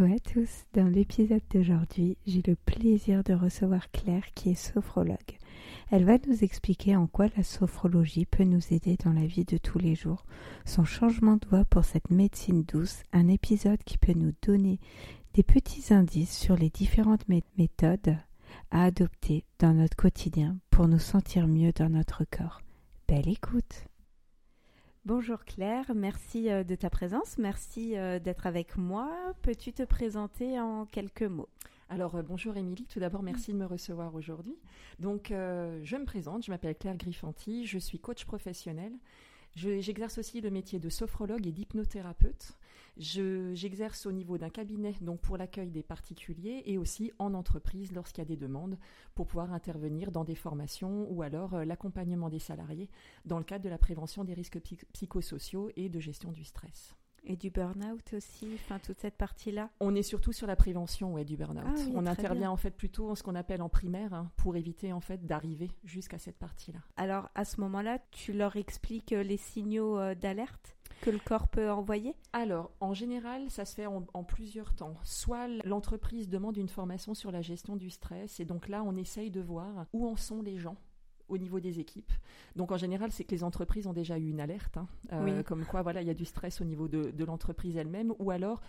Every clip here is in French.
Coucou à tous, dans l'épisode d'aujourd'hui, j'ai le plaisir de recevoir Claire qui est sophrologue. Elle va nous expliquer en quoi la sophrologie peut nous aider dans la vie de tous les jours, son changement de voix pour cette médecine douce, un épisode qui peut nous donner des petits indices sur les différentes méthodes à adopter dans notre quotidien pour nous sentir mieux dans notre corps. Belle écoute Bonjour Claire, merci euh, de ta présence, merci euh, d'être avec moi. Peux-tu te présenter en quelques mots? Alors euh, bonjour Émilie, tout d'abord merci de me recevoir aujourd'hui. Donc je me présente, je m'appelle Claire Griffanti, je suis coach professionnel. J'exerce aussi le métier de sophrologue et d'hypnothérapeute. J'exerce au niveau d'un cabinet donc pour l'accueil des particuliers et aussi en entreprise lorsqu'il y a des demandes pour pouvoir intervenir dans des formations ou alors euh, l'accompagnement des salariés dans le cadre de la prévention des risques psychosociaux et de gestion du stress. Et du burn-out aussi, enfin toute cette partie-là? On est surtout sur la prévention ouais, du burn-out. Ah on intervient en fait plutôt en ce qu'on appelle en primaire hein, pour éviter en fait d'arriver jusqu'à cette partie-là. Alors à ce moment-là, tu leur expliques euh, les signaux euh, d'alerte? Que le corps peut envoyer Alors, en général, ça se fait en, plusieurs temps. Soit l'entreprise demande une formation sur la gestion du stress, et donc là, on essaye de voir où en sont les gens au niveau des équipes. Donc en général, c'est que les entreprises ont déjà eu une alerte, hein, euh, comme quoi voilà, il y a du stress au niveau de, de l'entreprise elle-même, ou alors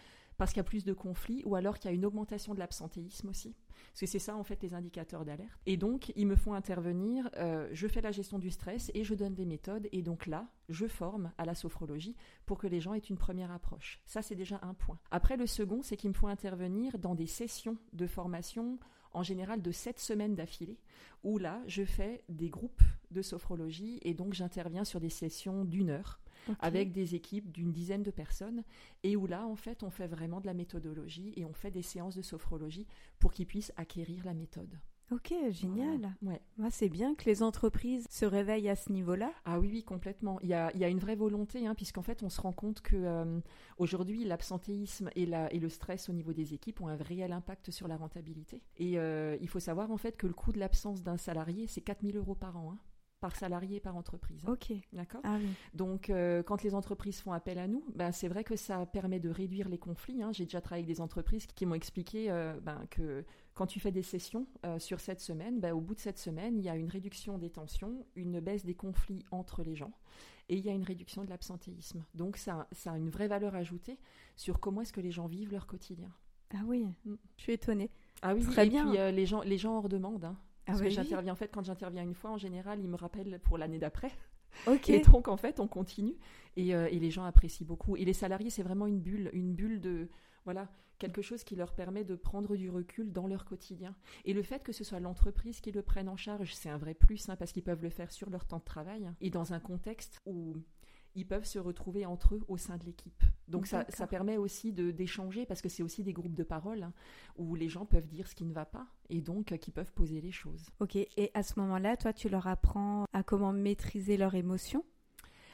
parce qu'il y a plus de conflits, ou alors qu'il y a une augmentation de l'absentéisme aussi. Parce que c'est ça, en fait, les indicateurs d'alerte. Et donc, ils me font intervenir, euh, je fais la gestion du stress et je donne des méthodes. Et donc là, je forme à la sophrologie pour que les gens aient une première approche. Ça, c'est déjà un point. Après, le second, c'est qu'ils me font intervenir dans des sessions de formation en général de sept semaines d'affilée, où là, je fais des groupes de sophrologie et donc j'interviens sur des sessions d'une heure avec des équipes d'une dizaine de personnes et où là, en fait, on fait vraiment de la méthodologie et on fait des séances de sophrologie pour qu'ils puissent acquérir la méthode. Ok, génial. Ouais. Moi, c'est bien que les entreprises se réveillent à ce niveau-là. Ah oui, oui, complètement. Il y a, il y a une vraie volonté, hein, puisqu'en fait, on se rend compte que euh, aujourd'hui, l'absentéisme et, la, et le stress au niveau des équipes ont un réel impact sur la rentabilité. Et euh, il faut savoir en fait que le coût de l'absence d'un salarié, c'est 4000 euros par an. Hein par salarié et par entreprise. Ok. D'accord. Ah Donc, euh, quand les entreprises font appel à nous, ben, c'est vrai que ça permet de réduire les conflits. Hein. J'ai déjà travaillé avec des entreprises qui m'ont expliqué euh, ben, que quand tu fais des sessions euh, sur cette semaine, ben, au bout de cette semaine, il y a une réduction des tensions, une baisse des conflits entre les gens et il y a une réduction de l'absentéisme. Donc, ça, ça, a une vraie valeur ajoutée sur comment est-ce que les gens vivent leur quotidien. Ah oui, mm. je suis étonnée. Ah oui, Très et bien. puis les, gens, les gens en redemandent. Hein. Ah que j'interviens, en fait, quand j'interviens une fois, en général, ils me rappellent pour l'année d'après. Et donc, en fait, on continue et, euh, et, les gens apprécient beaucoup. Et les salariés, c'est vraiment une bulle, une bulle de, voilà, quelque chose qui leur permet de prendre du recul dans leur quotidien. Et le fait que ce soit l'entreprise qui le prenne en charge, c'est un vrai plus, hein, parce qu'ils peuvent le faire sur leur temps de travail et dans un contexte où ils peuvent se retrouver entre eux au sein de l'équipe. Donc ça, ça, permet aussi d'échanger parce que c'est aussi des groupes de parole hein, où les gens peuvent dire ce qui ne va pas et donc euh, qui peuvent poser les choses. Ok, et à ce moment-là, toi, tu leur apprends à comment maîtriser leurs émotions?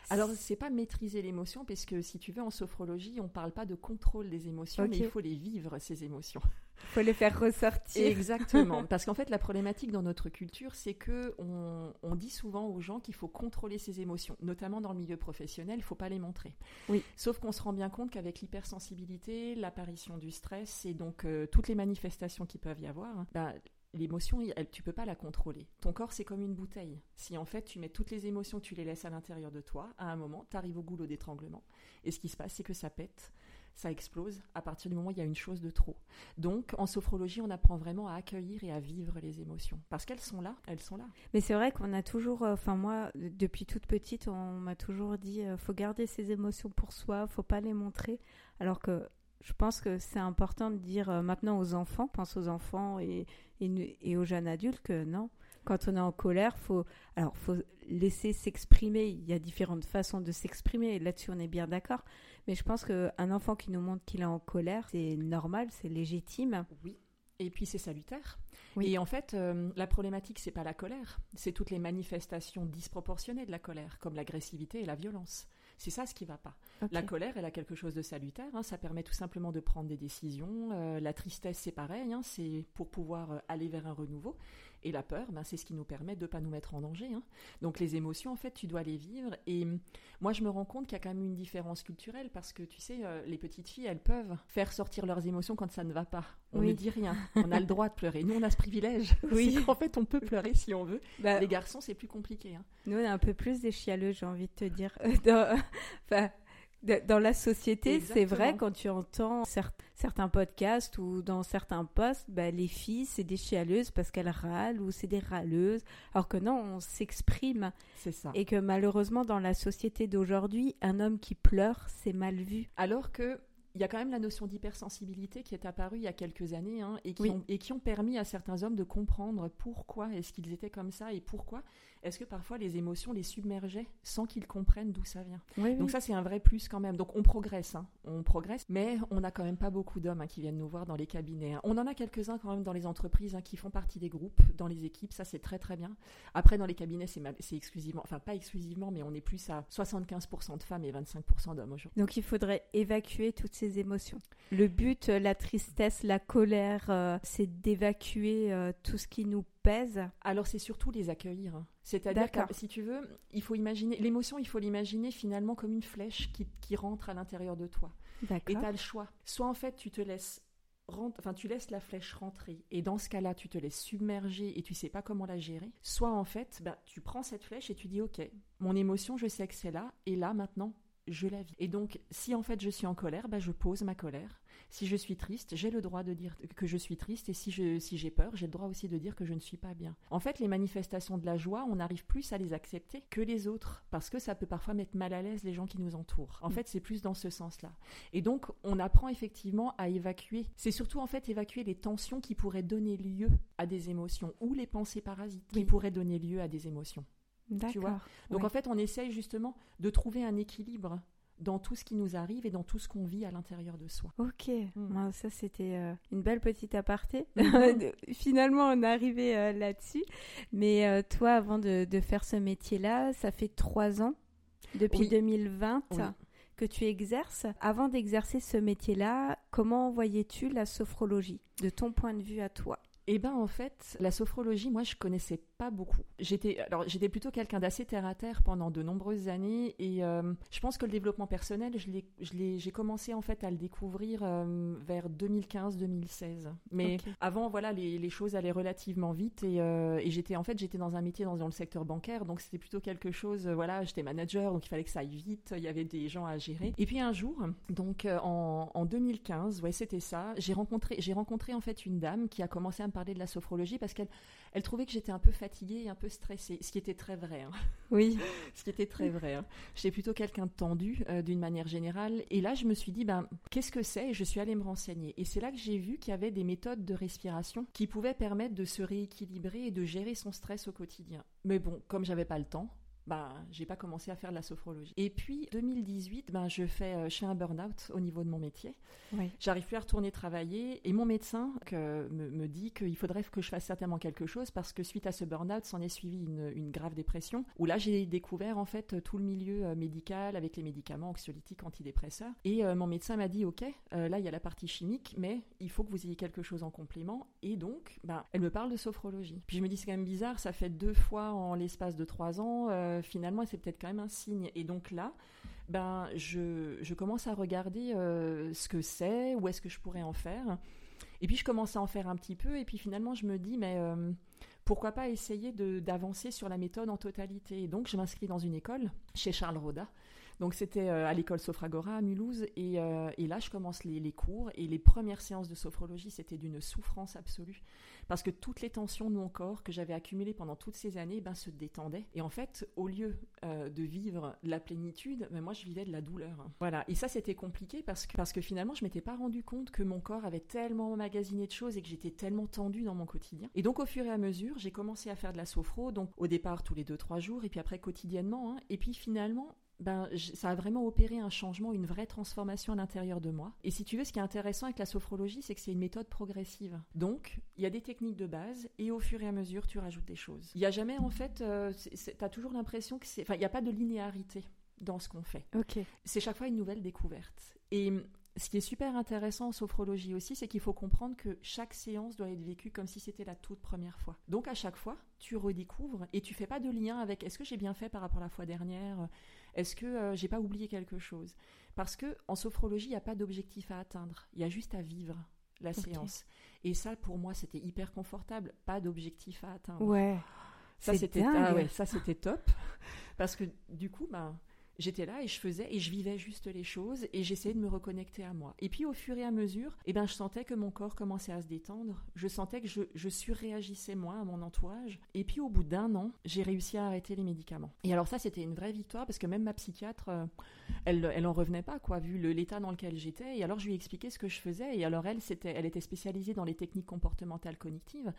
Alors, c'est pas maîtriser l'émotion, parce que si tu veux, en sophrologie, on parle pas de contrôle des émotions, mais il faut les vivre, ces émotions. Il faut les faire ressortir. Exactement. Parce qu'en fait, la problématique dans notre culture, c'est que on, dit souvent aux gens qu'il faut contrôler ses émotions, notamment dans le milieu professionnel, il ne faut pas les montrer. Oui. Sauf qu'on se rend bien compte qu'avec l'hypersensibilité, l'apparition du stress et donc euh, toutes les manifestations qui peuvent y avoir, ben, l'émotion, tu peux pas la contrôler. Ton corps, c'est comme une bouteille. Si en fait tu mets toutes les émotions, tu les laisses à l'intérieur de toi, à un moment, tu arrives au goulot d'étranglement. Et ce qui se passe, c'est que ça pète, ça explose à partir du moment où il y a une chose de trop. Donc, en sophrologie, on apprend vraiment à accueillir et à vivre les émotions. Parce qu'elles sont là, elles sont là. Mais c'est vrai qu'on a toujours, euh, enfin moi, depuis toute petite, on m'a toujours dit, euh, faut garder ses émotions pour soi, faut pas les montrer. Alors que je pense que c'est important de dire euh, maintenant aux enfants, pense aux enfants et, et, aux jeunes adultes que non, quand on est en colère, faut alors faut laisser s'exprimer. Il y a différentes façons de s'exprimer. Là-dessus, on est bien d'accord. Mais je pense qu'un enfant qui nous montre qu'il est en colère, c'est normal, c'est légitime. Oui. Et puis c'est salutaire. Oui. Et en fait, euh, la problématique, c'est pas la colère, c'est toutes les manifestations disproportionnées de la colère, comme l'agressivité et la violence. C'est ça ce qui va pas. La colère, elle a quelque chose de salutaire. Hein. ça permet tout simplement de prendre des décisions. Euh, la tristesse, c'est pareil. Hein. c'est pour pouvoir euh, aller vers un renouveau. Et la peur, ben, c'est ce qui nous permet de ne pas nous mettre en danger. Hein. Donc les émotions, en fait, tu dois les vivre. Et moi, je me rends compte qu'il y a quand même une différence culturelle parce que, tu sais, euh, les petites filles, elles peuvent faire sortir leurs émotions quand ça ne va pas. On ne dit rien. On a le droit de pleurer. Nous, on a ce privilège. Oui. en fait, on peut pleurer si on veut. Bah, les garçons, c'est plus compliqué. Hein. Nous, on a un peu plus des chialeux, j'ai envie de te dire. enfin, dans la société, c'est vrai quand tu entends certains podcasts ou dans certains posts, bah, les filles, c'est des chialeuses parce qu'elles râlent ou c'est des râleuses. Alors que non, on s'exprime. C'est ça. Et que malheureusement, dans la société d'aujourd'hui, un homme qui pleure, c'est mal vu. Alors que il y a quand même la notion d'hypersensibilité qui est apparue il y a quelques années hein, et, qui ont, et qui ont permis à certains hommes de comprendre pourquoi est-ce qu'ils étaient comme ça et pourquoi est-ce que parfois les émotions les submergeaient sans qu'ils comprennent d'où ça vient? Donc ça c'est un vrai plus quand même. Donc on progresse, hein. on progresse, mais on n'a quand même pas beaucoup d'hommes hein, qui viennent nous voir dans les cabinets. Hein. On en a quelques-uns quand même dans les entreprises qui font partie des groupes, dans les équipes, ça c'est très très bien. Après dans les cabinets c'est exclusivement, enfin pas exclusivement, mais on est plus à 75% de femmes et 25% d'hommes aujourd'hui. Donc il faudrait évacuer toutes ces émotions. Le but, la tristesse, la colère, euh, c'est d'évacuer euh, tout ce qui nous pèse. Alors c'est surtout les accueillir. C'est-à-dire que si tu veux, il faut imaginer l'émotion, il faut l'imaginer finalement comme une flèche qui, qui rentre à l'intérieur de toi. Et tu as le choix. Soit en fait tu te laisses enfin tu laisses la flèche rentrer et dans ce cas-là tu te laisses submerger et tu sais pas comment la gérer. Soit en fait, bah, tu prends cette flèche et tu dis ok, mon émotion je sais que c'est là et là maintenant je la vis. Et donc, si en fait je suis en colère, bah, je pose ma colère. Si je suis triste, j'ai le droit de dire que je suis triste. Et si j'ai si peur, j'ai le droit aussi de dire que je ne suis pas bien. En fait, les manifestations de la joie, on arrive plus à les accepter que les autres. Parce que ça peut parfois mettre mal à l'aise les gens qui nous entourent. En mm. fait, c'est plus dans ce sens-là. Et donc, on apprend effectivement à évacuer. C'est surtout en fait évacuer les tensions qui pourraient donner lieu à des émotions ou les pensées parasites qui pourraient donner lieu à des émotions. Tu vois? Donc en fait, on essaye justement de trouver un équilibre dans tout ce qui nous arrive et dans tout ce qu'on vit à l'intérieur de soi. Ok, hmm. ça c'était euh, une belle petite aparté. Finalement, on est arrivé euh, là-dessus. Mais euh, toi, avant de, faire ce métier-là, ça fait trois ans, depuis 2020. que tu exerces. Avant d'exercer ce métier-là, comment voyais-tu la sophrologie de ton point de vue à toi? Eh ben en fait, la sophrologie, moi je connaissais pas beaucoup. J'étais alors j'étais plutôt quelqu'un d'assez terre à terre pendant de nombreuses années et euh, je pense que le développement personnel, je l'ai j'ai commencé en fait à le découvrir euh, vers 2015-2016. Mais avant voilà, les, les, choses allaient relativement vite et, euh, et j'étais en fait j'étais dans un métier dans, dans le secteur bancaire, donc c'était plutôt quelque chose voilà, j'étais manager donc il fallait que ça aille vite, il y avait des gens à gérer. Et puis un jour, donc en, en 2015, ouais, c'était ça, j'ai rencontré j'ai rencontré en fait une dame qui a commencé à me parler de la sophrologie parce qu'elle elle trouvait que j'étais un peu fatiguée et un peu stressée, ce qui était très vrai. Hein. Oui. ce qui était très vrai. Hein. J'étais plutôt quelqu'un de tendu euh, d'une manière générale. Et là, je me suis dit, ben, qu'est-ce que c'est? Et je suis allée me renseigner. Et c'est là que j'ai vu qu'il y avait des méthodes de respiration qui pouvaient permettre de se rééquilibrer et de gérer son stress au quotidien. Mais bon, comme j'avais pas le temps, ben, j'ai pas commencé à faire de la sophrologie. Et puis 2018, ben, je fais, euh, je fais un burn-out au niveau de mon métier. Oui. J'arrive plus à retourner travailler et mon médecin que, me, me dit qu'il faudrait que je fasse certainement quelque chose parce que suite à ce burn-out, s'en est suivi une, une grave dépression où là j'ai découvert en fait tout le milieu euh, médical avec les médicaments anxiolytiques, antidépresseurs. Et euh, mon médecin m'a dit ok, euh, là il y a la partie chimique, mais il faut que vous ayez quelque chose en complément. Et donc, ben, elle me parle de sophrologie. Puis je me dis c'est quand même bizarre, ça fait deux fois en l'espace de trois ans. euh, finalement, c'est peut-être quand même un signe. Et donc là, ben, je, je commence à regarder euh, ce que c'est, où est-ce que je pourrais en faire. Et puis je commence à en faire un petit peu, et puis finalement je me dis, mais euh, pourquoi pas essayer d'avancer sur la méthode en totalité Et donc je m'inscris dans une école chez Charles Roda. Donc c'était euh, à l'école Sophragora à Mulhouse, et, euh, et là je commence les, cours, et les premières séances de sophrologie, c'était d'une souffrance absolue, parce que toutes les tensions de mon corps que j'avais accumulées pendant toutes ces années ben, se détendaient. Et en fait, au lieu euh, de vivre la plénitude, ben, moi je vivais de la douleur. Voilà, et ça c'était compliqué parce que, parce que finalement je m'étais pas rendu compte que mon corps avait tellement emmagasiné de choses et que j'étais tellement tendue dans mon quotidien. Et donc au fur et à mesure, j'ai commencé à faire de la sophro, donc au départ tous les 2-3 jours, et puis après quotidiennement, hein. et puis finalement ben, ça a vraiment opéré un changement, une vraie transformation à l'intérieur de moi. Et si tu veux, ce qui est intéressant avec la sophrologie, c'est que c'est une méthode progressive. Donc, il y a des techniques de base, et au fur et à mesure, tu rajoutes des choses. Il n'y a jamais, en fait, euh, tu as toujours l'impression que c'est... Enfin, il n'y a pas de linéarité dans ce qu'on fait. Ok. C'est chaque fois une nouvelle découverte. Et hum, ce qui est super intéressant en sophrologie aussi, c'est qu'il faut comprendre que chaque séance doit être vécue comme si c'était la toute première fois. Donc à chaque fois, tu redécouvres et tu fais pas de lien avec est-ce que j'ai bien fait par rapport à la fois dernière, est-ce que euh, j'ai pas oublié quelque chose? Parce que en sophrologie, il n'y a pas d'objectif à atteindre, il y a juste à vivre la séance. Et ça, pour moi, c'était hyper confortable, pas d'objectif à atteindre. Ouais. Ça c'était ah ouais, ça c'était top parce que du coup ben j'étais là et je faisais et je vivais juste les choses et j'essayais de me reconnecter à moi. Et puis au fur et à mesure, eh ben je sentais que mon corps commençait à se détendre, je sentais que je, surréagissais moins à mon entourage et puis au bout d'un an, j'ai réussi à arrêter les médicaments. Et alors ça c'était une vraie victoire parce que même ma psychiatre euh, elle elle en revenait pas quoi vu l'état dans lequel j'étais et alors je lui ai expliqué ce que je faisais et alors elle c'était elle était spécialisée dans les techniques comportementales cognitives.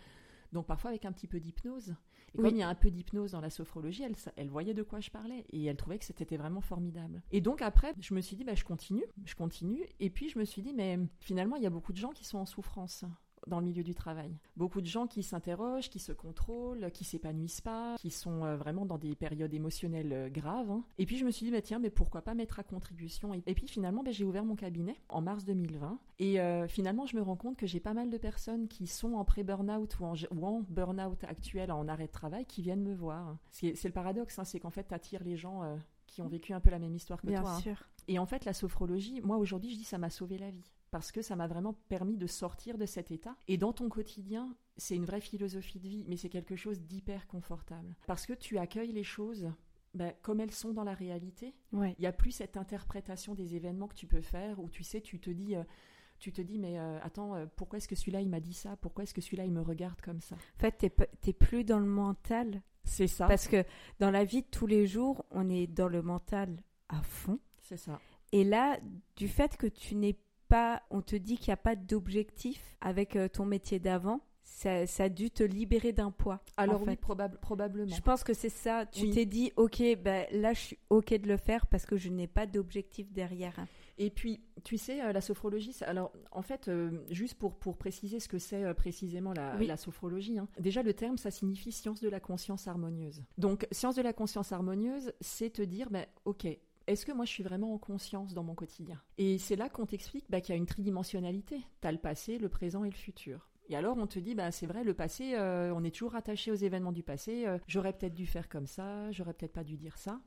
Donc parfois avec un petit peu d'hypnose. Et Oui. comme il y a un peu d'hypnose dans la sophrologie, elle, elle voyait de quoi je parlais et elle trouvait que c'était vraiment formidable. Et donc après, je me suis dit, bah, je continue, je continue. Et puis je me suis dit, mais finalement, il y a beaucoup de gens qui sont en souffrance dans le milieu du travail. Beaucoup de gens qui s'interrogent, qui se contrôlent, qui s'épanouissent pas, qui sont euh, vraiment dans des périodes émotionnelles euh, graves. hein. Et puis je me suis dit, bah, tiens, mais pourquoi pas mettre à contribution Et puis finalement, bah, j'ai ouvert mon cabinet en mars 2020. Et euh, finalement, je me rends compte que j'ai pas mal de personnes qui sont en pré-burnout ou en, ou en burn-out actuel, en arrêt de travail, qui viennent me voir. C'est c'est le paradoxe, hein, c'est qu'en fait, tu attires les gens euh, qui ont vécu un peu la même histoire que Bien toi. hein. sûr. Et en fait, la sophrologie, moi aujourd'hui, je dis ça m'a sauvé la vie. Parce que ça m'a vraiment permis de sortir de cet état. Et dans ton quotidien, c'est une vraie philosophie de vie, mais c'est quelque chose d'hyper confortable. Parce que tu accueilles les choses ben, comme elles sont dans la réalité. Ouais. Il n'y a plus cette interprétation des événements que tu peux faire où tu sais, tu te dis. euh, tu te dis, mais euh, attends, euh, pourquoi est-ce que celui-là il m'a dit ça? Pourquoi est-ce que celui-là il me regarde comme ça? En fait, t'es t'es plus dans le mental. C'est ça. Parce que dans la vie de tous les jours, on est dans le mental à fond. C'est ça. Et là, du fait que tu n'es pas, on te dit qu'il n'y a pas d'objectif avec euh, ton métier d'avant, ça, ça a dû te libérer d'un poids. Alors en oui, probable- probablement. Je pense que c'est ça. Tu Oui. t'es dit, ok, ben là, je suis ok de le faire parce que je n'ai pas d'objectif derrière. Et puis, tu sais, euh, la sophrologie, alors en fait, euh, juste pour, pour préciser ce que c'est euh, précisément la, Oui. la sophrologie, hein, déjà le terme, ça signifie science de la conscience harmonieuse. Donc, science de la conscience harmonieuse, c'est te dire, ben, ok, est-ce que moi je suis vraiment en conscience dans mon quotidien? Et c'est là qu'on t'explique bah, qu'il y a une tridimensionnalité. Tu as le passé, le présent et le futur. Et alors on te dit, bah, c'est vrai, le passé, euh, on est toujours attaché aux événements du passé, euh, j'aurais peut-être dû faire comme ça, j'aurais peut-être pas dû dire ça.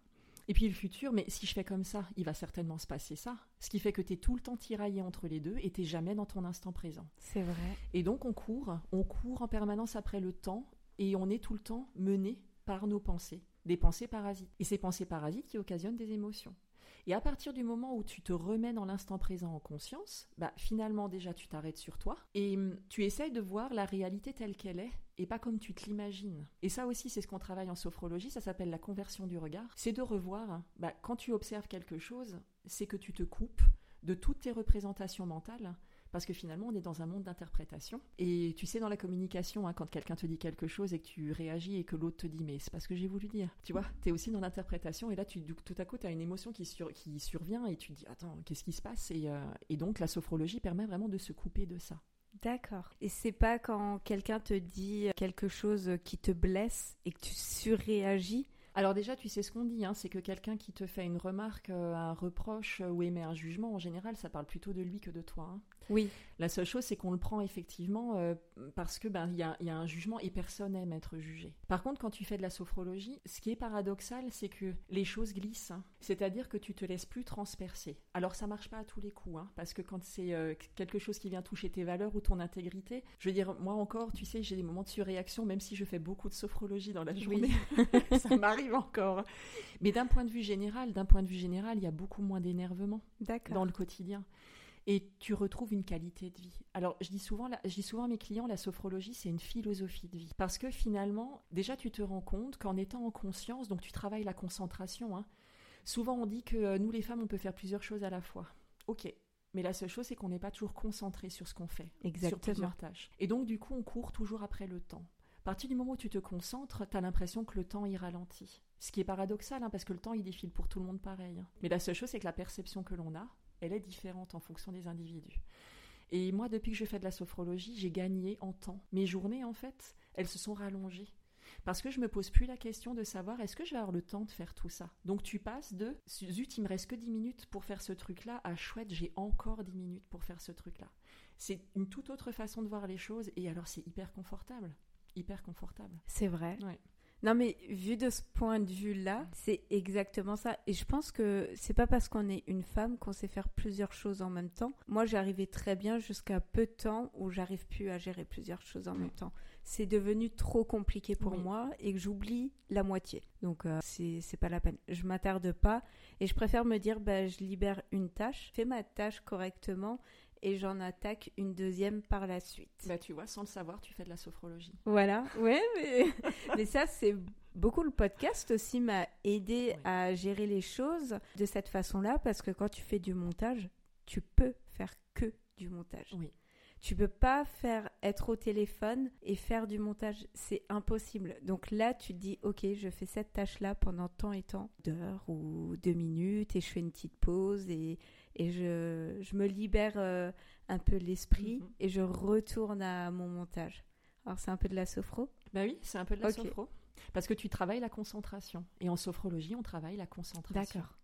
Et puis le futur, mais si je fais comme ça, il va certainement se passer ça. Ce qui fait que tu es tout le temps tiraillé entre les deux et tu jamais dans ton instant présent. C'est vrai. Et donc on court, on court en permanence après le temps et on est tout le temps mené par nos pensées, des pensées parasites. Et ces pensées parasites qui occasionnent des émotions. Et à partir du moment où tu te remets dans l'instant présent en conscience, bah finalement déjà tu t'arrêtes sur toi et hum, tu essayes de voir la réalité telle qu'elle est et pas comme tu te l'imagines. Et ça aussi c'est ce qu'on travaille en sophrologie, ça s'appelle la conversion du regard. C'est de revoir, bah, quand tu observes quelque chose, c'est que tu te coupes de toutes tes représentations mentales Parce que finalement, on est dans un monde d'interprétation. Et tu sais, dans la communication, hein, quand quelqu'un te dit quelque chose et que tu réagis et que l'autre te dit, mais c'est pas ce que j'ai voulu dire. Tu vois, tu es aussi dans l'interprétation et là, tu, tout à coup, tu as une émotion qui, qui survient et tu te dis, attends, qu'est-ce qui se passe et, euh, et donc, la sophrologie permet vraiment de se couper de ça. D'accord. Et c'est pas quand quelqu'un te dit quelque chose qui te blesse et que tu surréagis? Alors déjà, tu sais ce qu'on dit, hein, c'est que quelqu'un qui te fait une remarque, euh, un reproche ou émet un jugement, en général, ça parle plutôt de lui que de toi. Hein. Oui. La seule chose, c'est qu'on le prend effectivement euh, parce que ben il y a, y a, un jugement et personne n'aime être jugé. Par contre, quand tu fais de la sophrologie, ce qui est paradoxal, c'est que les choses glissent. Hein. C'est-à-dire que tu te laisses plus transpercer. Alors ça marche pas à tous les coups, hein, parce que quand c'est euh, quelque chose qui vient toucher tes valeurs ou ton intégrité, je veux dire, moi encore, tu sais, j'ai des moments de surréaction, même si je fais beaucoup de sophrologie dans la journée, ça m'arrive encore. Mais d'un point de vue général, d'un point de vue général, il y a beaucoup moins d'énervement dans le quotidien et tu retrouves une qualité de vie. Alors, je dis souvent, je dis souvent à mes clients, la sophrologie, c'est une philosophie de vie. Parce que finalement, déjà, tu te rends compte qu'en étant en conscience, donc tu travailles la concentration. Hein. souvent, on dit que euh, nous, les femmes, on peut faire plusieurs choses à la fois. Ok. Mais la seule chose, c'est qu'on n'est pas toujours concentré sur ce qu'on fait, Exactement. sur plusieurs tâches. Et donc, du coup, on court toujours après le temps. À partir du moment où tu te concentres, tu as l'impression que le temps y ralentit. Ce qui est paradoxal, hein, parce que le temps, il défile pour tout le monde pareil. Hein. Mais la seule chose, c'est que la perception que l'on a, elle est différente en fonction des individus. Et moi, depuis que je fais de la sophrologie, j'ai gagné en temps. Mes journées, en fait, elles se sont rallongées. Parce que je me pose plus la question de savoir est-ce que je vais avoir le temps de faire tout ça? Donc tu passes de zut, il me reste que 10 minutes pour faire ce truc-là à chouette, j'ai encore 10 minutes pour faire ce truc-là. C'est une toute autre façon de voir les choses et alors c'est hyper confortable. Hyper confortable. C'est vrai. Non, mais vu de ce point de vue-là, c'est exactement ça. Et je pense que c'est pas parce qu'on est une femme qu'on sait faire plusieurs choses en même temps. Moi, j'arrivais très bien jusqu'à peu de temps où j'arrive plus à gérer plusieurs choses en même temps. C'est devenu trop compliqué pour moi et que j'oublie la moitié. Donc, euh, c'est pas la peine. Je m'attarde pas et je préfère me dire, bah, je libère une tâche, fais ma tâche correctement et j'en attaque une deuxième par la suite. Bah tu vois, sans le savoir, tu fais de la sophrologie. Voilà, ouais, mais, mais ça c'est beaucoup le podcast aussi m'a aidé à gérer les choses de cette façon-là parce que quand tu fais du montage, tu peux faire que du montage. Oui. Tu peux pas faire être au téléphone et faire du montage, c'est impossible. Donc là, tu te dis, ok, je fais cette tâche-là pendant tant et tant d'heures ou deux minutes et je fais une petite pause et et je, je me libère euh, un peu l'esprit mhm. et je retourne à mon montage. Alors c'est un peu de la sophro Bah oui, c'est un peu de la sophro. Parce que tu travailles la concentration. Et en sophrologie, on travaille la concentration. D'accord.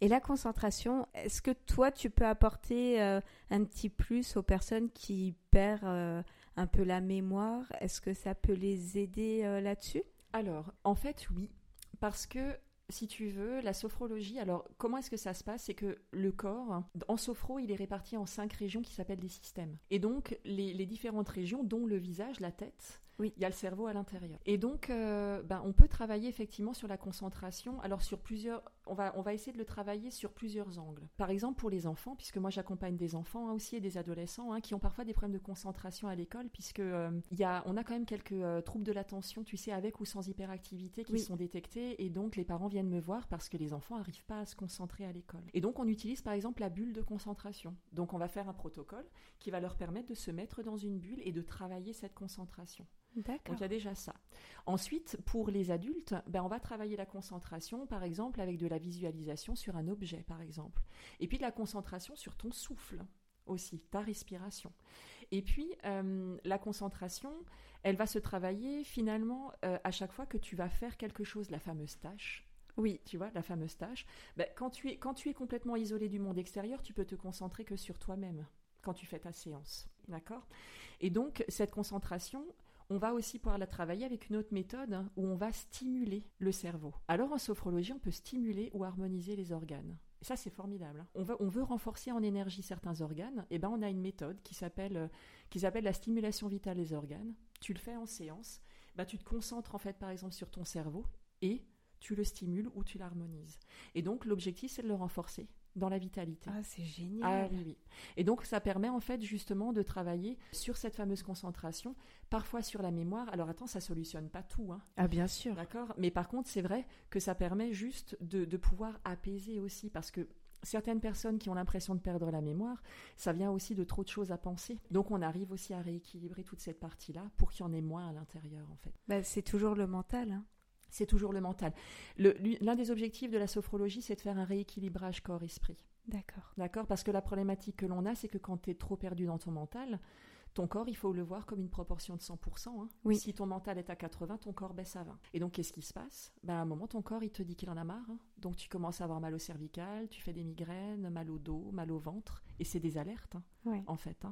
Et la concentration, est-ce que toi, tu peux apporter euh, un petit plus aux personnes qui perdent euh, un peu la mémoire? Est-ce que ça peut les aider là-dessus? Alors, en fait, oui. Parce que si tu veux, la sophrologie, alors comment est-ce que ça se passe? C'est que le corps, en sophro, il est réparti en cinq régions qui s'appellent des systèmes. Et donc, les, les différentes régions, dont le visage, la tête, oui. Il y a le cerveau à l'intérieur. Et donc, euh, ben, on peut travailler effectivement sur la concentration. Alors, sur plusieurs, on va, on va essayer de le travailler sur plusieurs angles. Par exemple, pour les enfants, puisque moi j'accompagne des enfants hein, aussi et des adolescents hein, qui ont parfois des problèmes de concentration à l'école, puisque euh, y a, on a quand même quelques euh, troubles de l'attention, tu sais, avec ou sans hyperactivité qui sont détectés. Et donc, les parents viennent me voir parce que les enfants n'arrivent pas à se concentrer à l'école. Et donc, on utilise par exemple la bulle de concentration. Donc, on va faire un protocole qui va leur permettre de se mettre dans une bulle et de travailler cette concentration. Donc il y a déjà ça. Ensuite, pour les adultes, ben, on va travailler la concentration, par exemple, avec de la visualisation sur un objet, par exemple. Et puis de la concentration sur ton souffle aussi, ta respiration. Et puis, euh, la concentration, elle va se travailler finalement euh, à chaque fois que tu vas faire quelque chose, la fameuse tâche. Oui. Tu vois, la fameuse tâche. Ben, quand, tu es, quand tu es complètement isolé du monde extérieur, tu peux te concentrer que sur toi-même quand tu fais ta séance. D'accord? Et donc, cette concentration, on va aussi pouvoir la travailler avec une autre méthode hein, où on va stimuler le cerveau. Alors en sophrologie, on peut stimuler ou harmoniser les organes. Ça, c'est formidable. Hein. On, veut, renforcer en énergie certains organes. Et eh ben, on a une méthode qui s'appelle, euh, qui s'appelle la stimulation vitale des organes. Tu le fais en séance. Bah, tu te concentres en fait, par exemple, sur ton cerveau et tu le stimules ou tu l'harmonises. Et donc, l'objectif, c'est de le renforcer dans la vitalité. Ah, c'est génial. Ah oui, oui. Et donc, ça permet en fait justement de travailler sur cette fameuse concentration, parfois sur la mémoire. Alors, attends, ça solutionne pas tout. Hein. Ah, bien sûr. D'accord Mais par contre, c'est vrai que ça permet juste de, pouvoir apaiser aussi, parce que certaines personnes qui ont l'impression de perdre la mémoire, ça vient aussi de trop de choses à penser. Donc on arrive aussi à rééquilibrer toute cette partie-là pour qu'il y en ait moins à l'intérieur en fait. Bah, c'est toujours le mental. Hein. C'est toujours le mental. L'un des objectifs de la sophrologie, c'est de faire un rééquilibrage corps-esprit. D'accord. D'accord? Parce que la problématique que l'on a, c'est que quand tu es trop perdu dans ton mental, ton corps, il faut le voir comme une proportion de 100%. Hein. Oui. Si ton mental est à 80, ton corps baisse à 20. Et donc, qu'est-ce qui se passe? Ben, À un moment, ton corps, il te dit qu'il en a marre. hein. Donc, tu commences à avoir mal au cervical, tu fais des migraines, mal au dos, mal au ventre. Et c'est des alertes, hein, Ouais. en fait.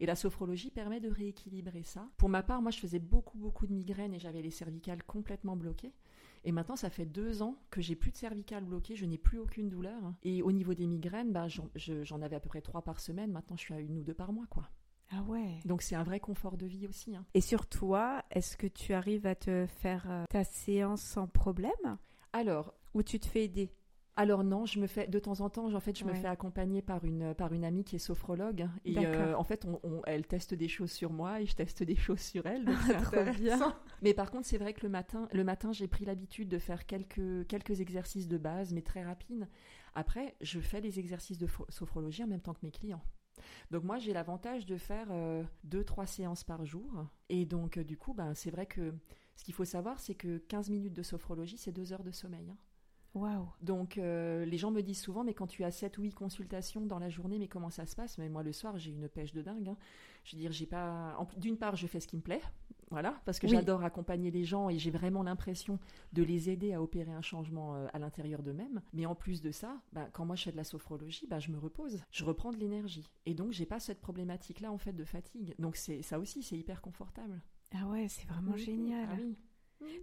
Et la sophrologie permet de rééquilibrer ça. Pour ma part, moi, je faisais beaucoup, beaucoup de migraines et j'avais les cervicales complètement bloquées. Et maintenant, ça fait deux ans que j'ai plus de cervicales bloquées, je n'ai plus aucune douleur. Et au niveau des migraines, ben, j'en je- j'en avais à peu près trois par semaine. Maintenant, je suis à une ou deux par mois, quoi. Ah ouais. Donc, c'est un vrai confort de vie aussi. hein. Et sur toi, est-ce que tu arrives à te faire euh, ta séance sans problème? Alors, ou tu te fais aider? alors non, je me fais de temps en temps, en fait, je me fais accompagner par une par une amie qui est sophrologue et euh, en fait, on, on- elle teste des choses sur moi et je teste des choses sur elle. Donc c'est Trop bien. Mais par contre, c'est vrai que le matin, le matin, j'ai pris l'habitude de faire quelques quelques exercices de base, mais très rapides. Après, je fais les exercices de sophrologie en même temps que mes clients. Donc moi, j'ai l'avantage de faire euh, deux, trois séances par jour. Et donc, euh, du coup, ben, c'est vrai que ce qu'il faut savoir, c'est que 15 minutes de sophrologie, c'est deux heures de sommeil. hein. Donc euh, les gens me disent souvent, mais quand tu as 7 ou 8 consultations dans la journée, mais comment ça se passe? Mais moi le soir, j'ai une pêche de dingue. hein. Je veux dire, j'ai pas. D'une part, je fais ce qui me plaît, voilà, parce que Oui. j'adore accompagner les gens et j'ai vraiment l'impression de les aider à opérer un changement euh, à l'intérieur d'eux-mêmes. Mais en plus de ça, bah, quand moi je fais de la sophrologie, bah, je me repose, je reprends de l'énergie, et donc j'ai pas cette problématique-là en fait de fatigue. Donc c'est ça aussi, c'est hyper confortable. Ah ouais, c'est vraiment génial. Ah oui,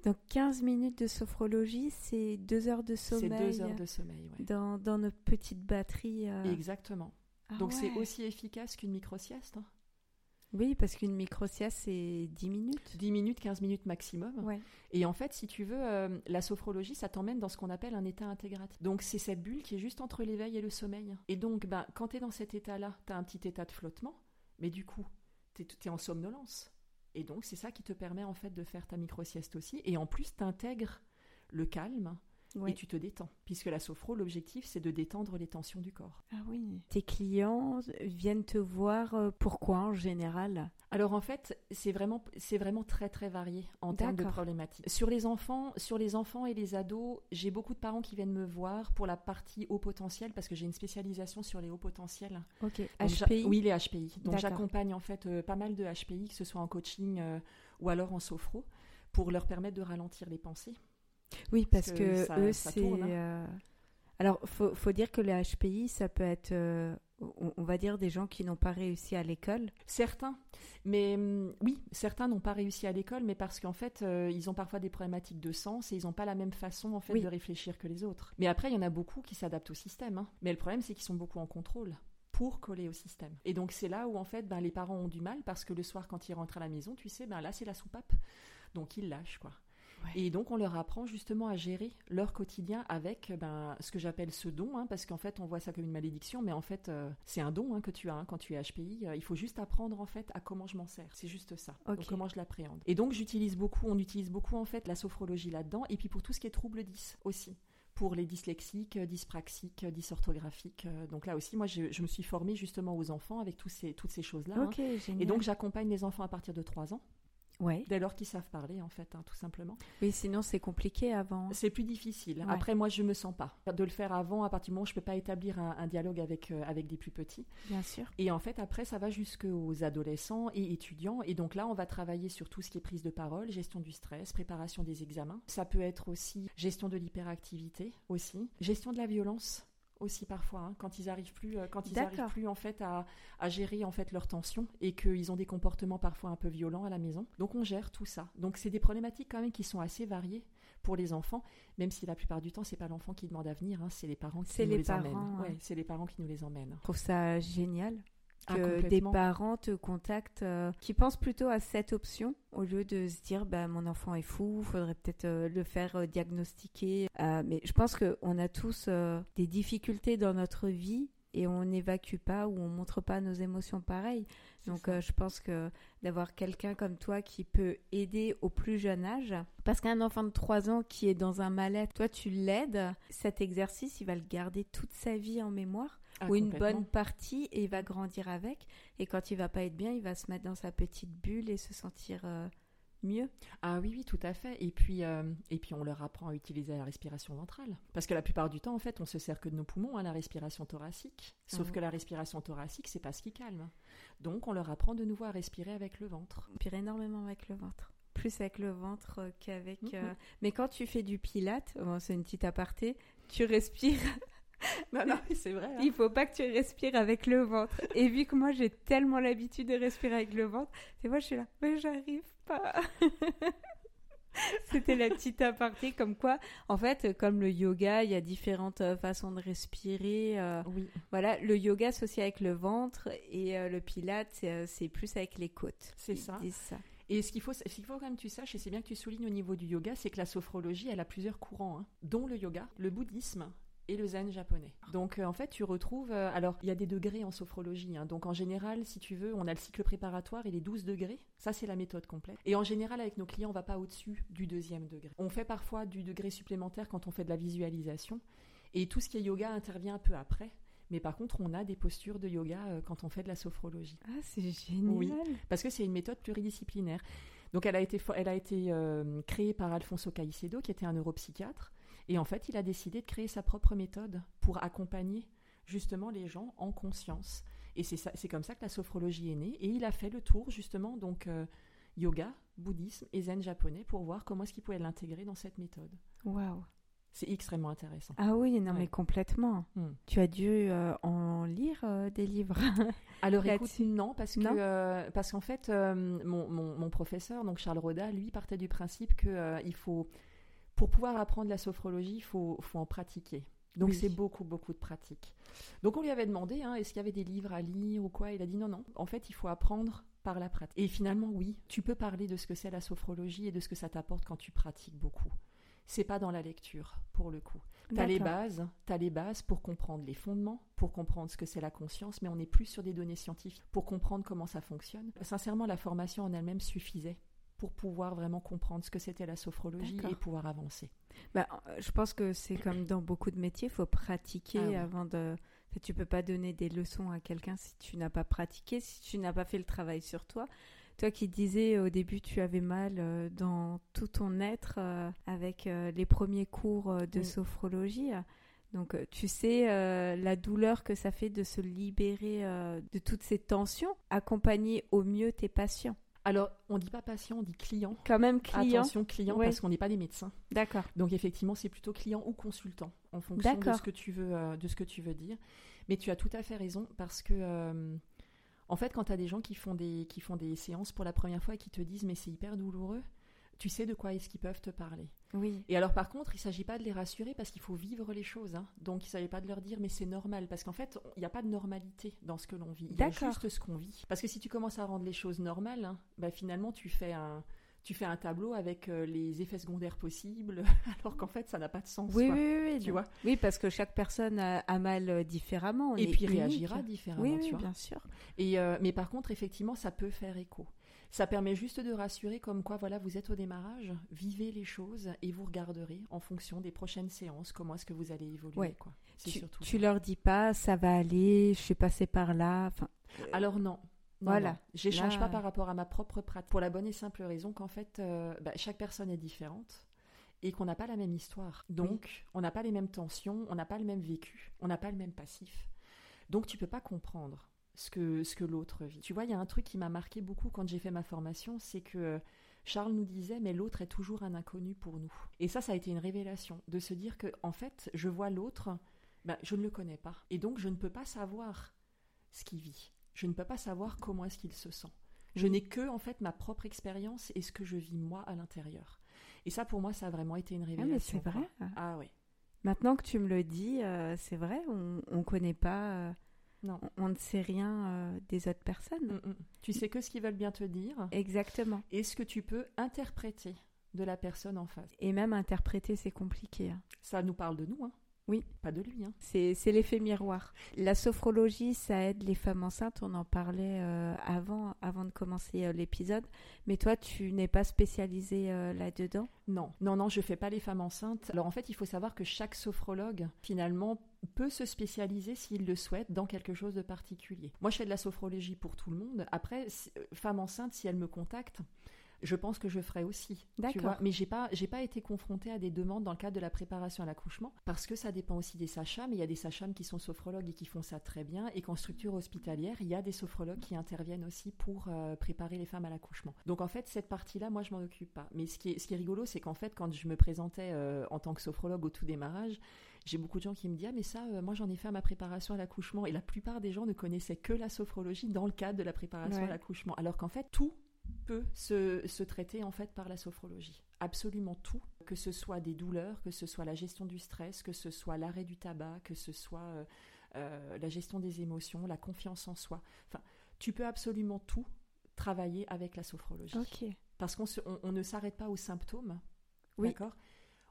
Donc 15 minutes de sophrologie, c'est 2 heures de c'est sommeil deux heures de sommeil. ouais. dans, dans notre petite batterie. euh. Exactement. Ah Donc c'est aussi efficace qu'une micro-sieste. hein. Oui, parce qu'une micro-sieste, c'est 10 minutes. 10 minutes, 15 minutes maximum. Ouais. Et en fait, si tu veux, euh, la sophrologie, ça t'emmène dans ce qu'on appelle un état intégratif. Donc c'est cette bulle qui est juste entre l'éveil et le sommeil. Et donc, ben, quand tu es dans cet état-là, tu as un petit état de flottement, mais du coup, tu es, en somnolence. Et donc, c'est ça qui te permet en fait de faire ta micro-sieste aussi. Et en plus, tu intègres le calme et tu te détends. Puisque la sophro, l'objectif, c'est de détendre les tensions du corps. Ah oui. Tes clients viennent te voir euh, pourquoi en général? Alors en fait, c'est vraiment, c'est vraiment très très varié en termes de problématiques. Sur les enfants, sur les enfants et les ados, j'ai beaucoup de parents qui viennent me voir pour la partie haut potentiel parce que j'ai une spécialisation sur les hauts potentiels. Ok. Donc, HPI Oui, les HPI. Donc j'accompagne en fait euh, pas mal de HPI, que ce soit en coaching euh, ou alors en sophro, pour leur permettre de ralentir les pensées. Oui, parce Parce que, que ça- eux, c'est. hein. euh, Alors, faut, faut dire que le HPI, ça peut être, on, va dire, des gens qui n'ont pas réussi à l'école. Certains, mais hum, oui, certains n'ont pas réussi à l'école, mais parce qu'en fait, euh, ils ont parfois des problématiques de sens et ils n'ont pas la même façon en fait Oui. de réfléchir que les autres. Mais après, il y en a beaucoup qui s'adaptent au système. hein. Mais le problème, c'est qu'ils sont beaucoup en contrôle pour coller au système. Et donc c'est là où en fait, ben, les parents ont du mal parce que le soir, quand ils rentrent à la maison, tu sais, ben là, c'est la soupape, donc ils lâchent quoi. Ouais. Et donc on leur apprend justement à gérer leur quotidien avec ben, ce que j'appelle ce don, hein, parce qu'en fait on voit ça comme une malédiction, mais en fait euh, c'est un don hein, que tu as hein, quand tu es HPI. Euh, il faut juste apprendre en fait à comment je m'en sers. C'est juste ça. Donc, comment je l'appréhende. Et donc j'utilise beaucoup, on utilise beaucoup en fait la sophrologie là-dedans, et puis pour tout ce qui est troubles 10 aussi. Pour les dyslexiques, euh, dyspraxiques, euh, dysorthographiques. euh, Donc là aussi, moi, je, je me suis formée justement aux enfants avec tous ces, toutes ces choses-là. hein. Et donc, j'accompagne les enfants à partir de 3 ans, ouais. dès lors qu'ils savent parler, en fait, hein, tout simplement. Oui, sinon c'est compliqué avant. C'est plus difficile. Ouais. Après, moi, je me sens pas de le faire avant, à partir du moment où je peux pas établir un, un dialogue avec, euh, avec des plus petits. Bien sûr. Et en fait, après, ça va jusqu'aux adolescents et étudiants. Et donc là, on va travailler sur tout ce qui est prise de parole, gestion du stress, préparation des examens. Ça peut être aussi gestion de l'hyperactivité aussi, gestion de la violence aussi parfois hein, quand ils arrivent plus euh, quand ils arrivent plus en fait à, à gérer en fait leur tension et qu'ils ont des comportements parfois un peu violents à la maison. Donc on gère tout ça. Donc c'est des problématiques quand même qui sont assez variées pour les enfants même si la plupart du temps c'est pas l'enfant qui demande à venir hein, c'est les parents qui nous les les, parents, emmènent ouais, c'est les parents qui nous les emmènent. Je trouve ça génial Ah, que des parents te contactent, euh, qui pensent plutôt à cette option au lieu de se dire bah, mon enfant est fou, faudrait peut-être euh, le faire euh, diagnostiquer. Mais je pense qu'on a tous des difficultés dans notre vie et on n'évacue pas ou on montre pas nos émotions pareilles. Donc je pense que d'avoir quelqu'un comme toi qui peut aider au plus jeune âge, parce qu'un enfant de 3 ans qui est dans un mal-être, toi tu l'aides, cet exercice il va le garder toute sa vie en mémoire. Ah, ou une bonne partie et il va grandir avec et quand il va pas être bien il va se mettre dans sa petite bulle et se sentir euh, mieux Ah oui, oui, tout à fait. Et puis, euh, et puis on leur apprend à utiliser la respiration ventrale. Parce que la plupart du temps, en fait, on se sert que de nos poumons à la respiration thoracique. Sauf Mhm. que la respiration thoracique, c'est pas ce qui calme. Donc, on leur apprend de nouveau à respirer avec le ventre. pire énormément avec le ventre plus avec le ventre euh, qu'avec Mhm. euh, mais quand tu fais du pilate bon, c'est une petite aparté tu respires Non, non, c'est vrai. hein. il faut pas que tu respires avec le ventre et vu que moi j'ai tellement l'habitude de respirer avec le ventre c'est moi je suis là mais j'arrive pas C'était la petite aparté, comme quoi, en fait, comme le yoga, il y a différentes euh, façons de respirer. euh, Oui. voilà, le yoga c'est aussi avec le ventre et euh, le pilate c'est plus avec les côtes. C'est ça. Et ce qu'il faut, ce qu'il faut quand même que tu saches, et c'est bien que tu soulignes au niveau du yoga, c'est que la sophrologie, elle a plusieurs courants, hein, dont le yoga, le bouddhisme et le zen japonais. Donc euh, en fait, tu retrouves... euh, alors, il y a des degrés en sophrologie. hein. donc en général, si tu veux, on a le cycle préparatoire et les 12 degrés. Ça, c'est la méthode complète. Et en général, avec nos clients, on va pas au-dessus du deuxième degré. On fait parfois du degré supplémentaire quand on fait de la visualisation. Et tout ce qui est yoga intervient un peu après. Mais par contre, on a des postures de yoga euh, quand on fait de la sophrologie Ah, c'est génial. Oui. parce que c'est une méthode pluridisciplinaire. Donc elle a été, elle a été créée par Alfonso Caicedo, qui était un neuropsychiatre, et en fait il a décidé de créer sa propre méthode pour accompagner justement les gens en conscience. Et c'est comme ça que la sophrologie est née, et il a fait le tour justement donc euh, yoga, bouddhisme et zen japonais pour voir comment est-ce qu'il pouvait l'intégrer dans cette méthode. Waouh. C'est extrêmement intéressant. Ah oui, non, Ouais. mais complètement. Hmm. Tu as dû euh, en lire euh, des livres. Alors écoute, non, parce que parce qu'en fait, mon, mon- mon professeur, donc Charles Roda, lui partait du principe que il faut, pour pouvoir apprendre la sophrologie, il faut, faut en pratiquer. Donc Oui. c'est beaucoup, beaucoup de pratique. Donc on lui avait demandé, hein, est-ce qu'il y avait des livres à lire ou quoi? Il a dit non, non. En fait, il faut apprendre par la pratique. Et finalement, oui, tu peux parler de ce que c'est la sophrologie et de ce que ça t'apporte quand tu pratiques beaucoup. C'est pas dans la lecture, pour le coup. T'as les bases, t'as les bases pour comprendre les fondements, pour comprendre ce que c'est la conscience, mais on est plus sur des données scientifiques pour comprendre comment ça fonctionne. Sincèrement, la formation en elle-même suffisait pour pouvoir vraiment comprendre ce que c'était la sophrologie et pouvoir avancer. Bah, euh, je pense que c'est comme dans beaucoup de métiers, il faut pratiquer Ah avant de. Tu peux pas donner des leçons à quelqu'un si tu n'as pas pratiqué, si tu n'as pas fait le travail sur toi. Toi qui disais au début tu avais mal euh, dans tout ton être euh, avec les premiers cours de Oui. sophrologie. Donc tu sais euh, la douleur que ça fait de se libérer euh, de toutes ces tensions, accompagner au mieux tes patients. Alors, on dit pas patient, on dit client. Quand même client. Attention, client, Ouais. parce qu'on n'est pas des médecins. D'accord. Donc effectivement, c'est plutôt client ou consultant en fonction de ce que tu veux, euh, de ce que tu veux dire. Mais tu as tout à fait raison parce que euh, en fait, quand tu as des gens qui font des qui font des séances pour la première fois et qui te disent mais c'est hyper douloureux, tu sais de quoi est-ce qu'ils peuvent te parler. Oui. Et alors par contre, il s'agit pas de les rassurer parce qu'il faut vivre les choses. hein. Donc il s'agit pas de leur dire mais c'est normal parce qu'en fait, il n'y a pas de normalité dans ce que l'on vit. Il y a juste ce qu'on vit. Parce que si tu commences à rendre les choses normales, hein, bah, finalement tu fais un tu fais un tableau avec euh, les effets secondaires possibles, alors qu'en fait ça n'a pas de sens. Oui, quoi. oui, oui, Tu non. vois? Oui, parce que chaque personne a, a mal euh, différemment. on Et puis unique. réagira différemment, Oui, tu oui, vois. bien sûr. Et euh, mais par contre, effectivement, ça peut faire écho. Ça permet juste de rassurer comme quoi, voilà, vous êtes au démarrage, vivez les choses et vous regarderez en fonction des prochaines séances comment est-ce que vous allez évoluer. Ouais. Quoi. Tu, surtout tu leur dis pas, ça va aller, je suis passée par là. Enfin, euh, Alors non. Non, Voilà. J'échange Là- pas par rapport à ma propre pratique. Pour la bonne et simple raison qu'en fait, euh, bah, chaque personne est différente et qu'on n'a pas la même histoire. Donc, on n'a pas les mêmes tensions, on n'a pas le même vécu, on n'a pas le même passif. Donc, tu peux pas comprendre ce que, ce que l'autre vit. Tu vois, il y a un truc qui m'a marqué beaucoup quand j'ai fait ma formation, c'est que Charles nous disait, mais l'autre est toujours un inconnu pour nous. Et ça, ça a été une révélation, de se dire que, en fait, je vois l'autre, ben, je ne le connais pas. Et donc, je ne peux pas savoir ce qu'il vit. Je ne peux pas savoir comment est-ce qu'il se sent. Je n'ai que, en fait, ma propre expérience et ce que je vis moi à l'intérieur. Et ça, pour moi, ça a vraiment été une ah, révélation. mais c'est vrai. Ah oui. Maintenant que tu me le dis, euh, c'est vrai, on ne connaît pas, euh, Non. on, on ne sait rien euh, des autres personnes. Mm, mm. Tu sais que ce qu'ils veulent bien te dire Exactement. et ce que tu peux interpréter de la personne en face. Et même interpréter, c'est compliqué. hein. Ça nous parle de nous, hein. Oui, pas de lui. Hein. C'est l'effet miroir. La sophrologie, ça aide les femmes enceintes. On en parlait euh, avant, avant de commencer euh, l'épisode. Mais toi, tu n'es pas spécialisée euh, là-dedans? Non, non, non, je fais pas les femmes enceintes. Alors en fait, il faut savoir que chaque sophrologue, finalement, peut se spécialiser s'il le souhaite dans quelque chose de particulier. Moi, je fais de la sophrologie pour tout le monde. Après, femme enceinte, si elle me contacte, je pense que je ferai aussi. D'accord. Mais j'ai pas, j'ai pas été confrontée à des demandes dans le cadre de la préparation à l'accouchement parce que ça dépend aussi des sages Mais il y a des sages qui sont sophrologues et qui font ça très bien. Et qu'en structure hospitalière, il y a des sophrologues qui interviennent aussi pour euh, préparer les femmes à l'accouchement. Donc en fait, cette partie-là, moi, je m'en occupe pas. Mais ce qui est, ce qui est rigolo, c'est qu'en fait, quand je me présentais euh, en tant que sophrologue au tout démarrage, j'ai beaucoup de gens qui me disent ah mais ça, euh, moi j'en ai fait à ma préparation à l'accouchement. Et la plupart des gens ne connaissaient que la sophrologie dans le cadre de la préparation à l'accouchement. Alors qu'en fait, tout peut se, traiter en fait par la sophrologie. Absolument tout, que ce soit des douleurs, que ce soit la gestion du stress, que ce soit l'arrêt du tabac, que ce soit euh, euh, la gestion des émotions, la confiance en soi. Enfin, tu peux absolument tout travailler avec la sophrologie. Parce qu'on on, ne s'arrête pas aux symptômes. Oui. D'accord?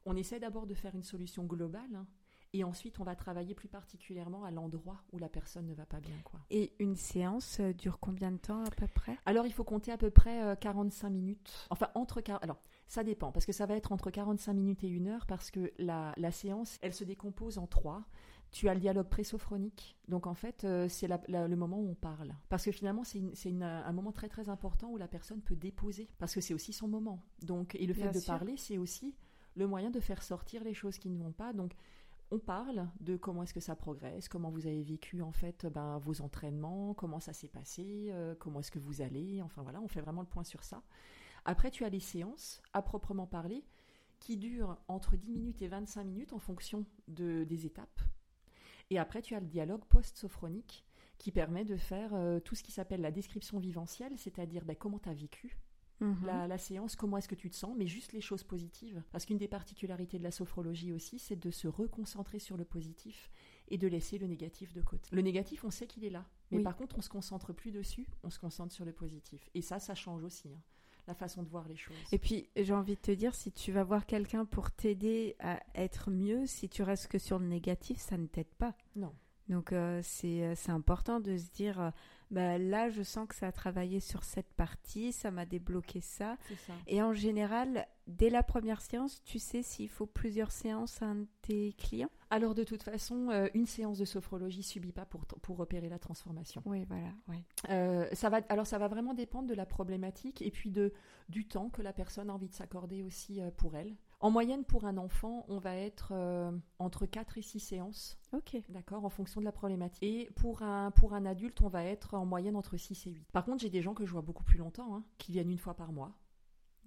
On essaie d'abord de faire une solution globale. Hein, et ensuite, on va travailler plus particulièrement à l'endroit où la personne ne va pas bien. Quoi. Et une séance euh, dure combien de temps à peu près? Alors, il faut compter à peu près 45 euh, minutes. Enfin, entre... Alors, ça dépend, parce que ça va être entre 45 minutes et une heure, parce que la, séance, elle se décompose en trois. Tu as le dialogue présophronique, donc en fait, euh, c'est le moment où on parle. Parce que finalement, c'est un moment très très important où la personne peut déposer, parce que c'est aussi son moment. Donc, et le fait de parler, c'est aussi le moyen de faire sortir les choses qui ne vont pas. Donc, on parle de comment est-ce que ça progresse, comment vous avez vécu en fait ben, vos entraînements, comment ça s'est passé, euh, comment est-ce que vous allez, enfin voilà, on fait vraiment le point sur ça. Après, tu as les séances, à proprement parler, qui durent entre 10 minutes et 25 minutes en fonction de, des étapes. Et après, tu as le dialogue post-sophronique qui permet de faire euh, tout ce qui s'appelle la description vivencielle, c'est-à-dire ben, comment tu as vécu, Mhm. La, séance, comment est-ce que tu te sens, mais juste les choses positives. Parce qu'une des particularités de la sophrologie aussi, c'est de se reconcentrer sur le positif et de laisser le négatif de côté. Le négatif, on sait qu'il est là, mais par contre, on se concentre plus dessus, on se concentre sur le positif. Et ça, ça change aussi. Hein, la façon de voir les choses. Et puis, j'ai envie de te dire, si tu vas voir quelqu'un pour t'aider à être mieux, si tu restes que sur le négatif, ça ne t'aide pas. Non. Donc, euh, euh, c'est important de se dire, euh, bah, là, je sens que ça a travaillé sur cette partie, ça m'a débloqué ça. Et en général, dès la première séance, tu sais s'il faut plusieurs séances à un de tes clients? Alors, de toute façon, euh, une séance de sophrologie subit pas pour, pour repérer la transformation. Oui, voilà. Euh, ça va, alors, ça va vraiment dépendre de la problématique et puis de, du temps que la personne a envie de s'accorder aussi euh, pour elle. En moyenne, pour un enfant, on va être euh, entre 4 et 6 séances. Ok. D'accord, en fonction de la problématique. Et pour un, pour un adulte, on va être en moyenne entre 6 et 8. Par contre, j'ai des gens que je vois beaucoup plus longtemps, hein, qui viennent une fois par mois.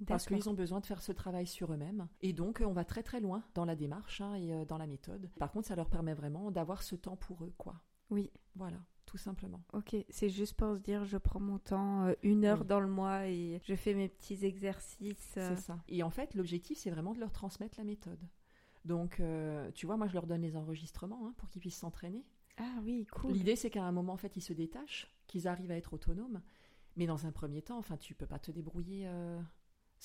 Parce qu'ils ont besoin de faire ce travail sur eux-mêmes. Et donc, on va très très loin dans la démarche hein, et euh, dans la méthode. Par contre, ça leur permet vraiment d'avoir ce temps pour eux, quoi. Oui. Voilà tout simplement. Ok, c'est juste pour se dire je prends mon temps, euh, une heure dans le mois et je fais mes petits exercices. Euh. C'est ça. Et en fait, l'objectif, c'est vraiment de leur transmettre la méthode. Donc, euh, tu vois, moi, je leur donne les enregistrements hein, pour qu'ils puissent s'entraîner. Ah oui, cool. L'idée, c'est qu'à un moment, en fait, ils se détachent, qu'ils arrivent à être autonomes. Mais dans un premier temps, enfin, tu peux pas te débrouiller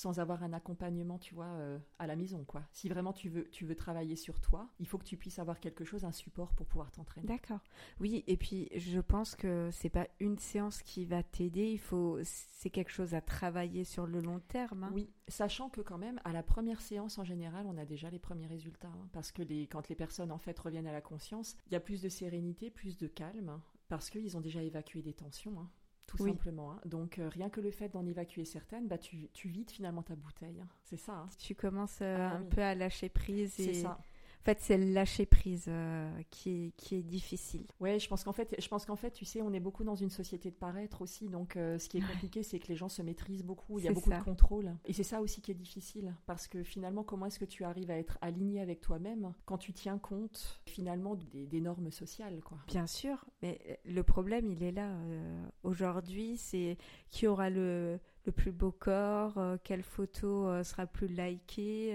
sans avoir un accompagnement, tu vois, euh, à la maison, quoi. Si vraiment tu veux, tu veux travailler sur toi, il faut que tu puisses avoir quelque chose, un support pour pouvoir t'entraîner. D'accord. Oui, et puis je pense que c'est pas une séance qui va t'aider, il faut, c'est quelque chose à travailler sur le long terme. Hein. Oui, sachant que quand même, à la première séance en général, on a déjà les premiers résultats, hein, parce que les, quand les personnes en fait reviennent à la conscience, il y a plus de sérénité, plus de calme, parce qu'ils ont déjà évacué des tensions. Tout simplement. Hein. Donc euh, rien que le fait d'en évacuer certaines, bah, tu, tu vides finalement ta bouteille. Hein. C'est ça. Hein. Tu commences euh, ah un peu à lâcher prise. C'est ça. En fait, c'est le lâcher prise euh, qui, est, qui est difficile. Ouais, je pense qu'en fait, je pense qu'en fait, tu sais, on est beaucoup dans une société de paraître aussi. Donc, euh, ce qui est compliqué, c'est que les gens se maîtrisent beaucoup. Il y a beaucoup de contrôle. Et c'est ça aussi qui est difficile. Parce que finalement, comment est-ce que tu arrives à être aligné avec toi-même quand tu tiens compte finalement des, normes sociales, quoi? Bien sûr. Mais euh, le problème, il est là. Aujourd'hui, c'est qui aura le, le plus beau corps, quelle photo sera plus likée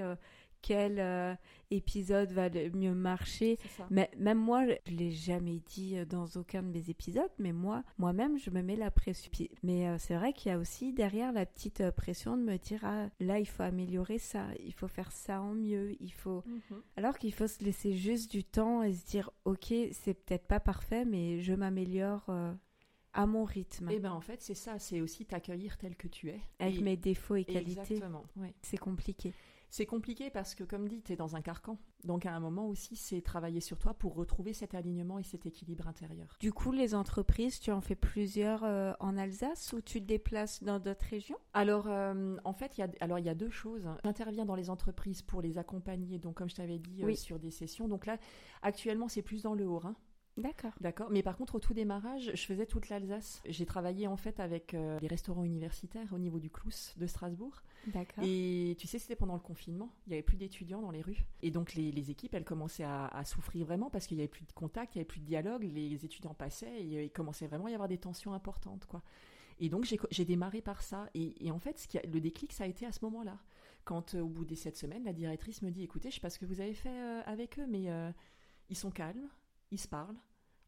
quel euh, épisode va le mieux marcher. Mais même moi, je l'ai jamais dit euh, dans aucun de mes épisodes, mais moi, moi-même, je me mets la pression. Mais euh, c'est vrai qu'il y a aussi derrière la petite pression de me dire ah là, il faut améliorer ça, il faut faire ça en mieux, il faut. Mhm. Alors qu'il faut se laisser juste du temps et se dire ok, c'est peut-être pas parfait, mais je m'améliore à mon rythme. Et eh ben en fait, c'est ça, c'est aussi t'accueillir tel que tu es. Avec mes défauts et qualités. Exactement. C'est compliqué. C'est compliqué parce que, comme dit, tu es dans un carcan. Donc, à un moment aussi, c'est travailler sur toi pour retrouver cet alignement et cet équilibre intérieur. Du coup, les entreprises, tu en fais plusieurs euh, en Alsace ou tu te déplaces dans d'autres régions? Alors, euh, en fait, il y a, deux choses. J'interviens dans les entreprises pour les accompagner, donc comme je t'avais dit, euh, sur des sessions. Donc là, actuellement, c'est plus dans le Haut-Rhin. D'accord. D'accord. Mais par contre, au tout démarrage, je faisais toute l'Alsace. J'ai travaillé en fait avec euh, les restaurants universitaires au niveau du Clous de Strasbourg. D'accord. Et tu sais, c'était pendant le confinement. Il n'y avait plus d'étudiants dans les rues. Et donc, les, équipes, elles commençaient à, souffrir vraiment parce qu'il n'y avait plus de contact, il n'y avait plus de dialogue. Les étudiants passaient et euh, il commençait vraiment à y avoir des tensions importantes, quoi. Et donc, j'ai démarré par ça. Et, en fait, ce qui a, le déclic, ça a été à ce moment-là. Quand, euh, au bout des sept semaines, la directrice me dit Écoutez, je ne sais pas ce que vous avez fait avec eux, mais ils sont calmes ils se parlent,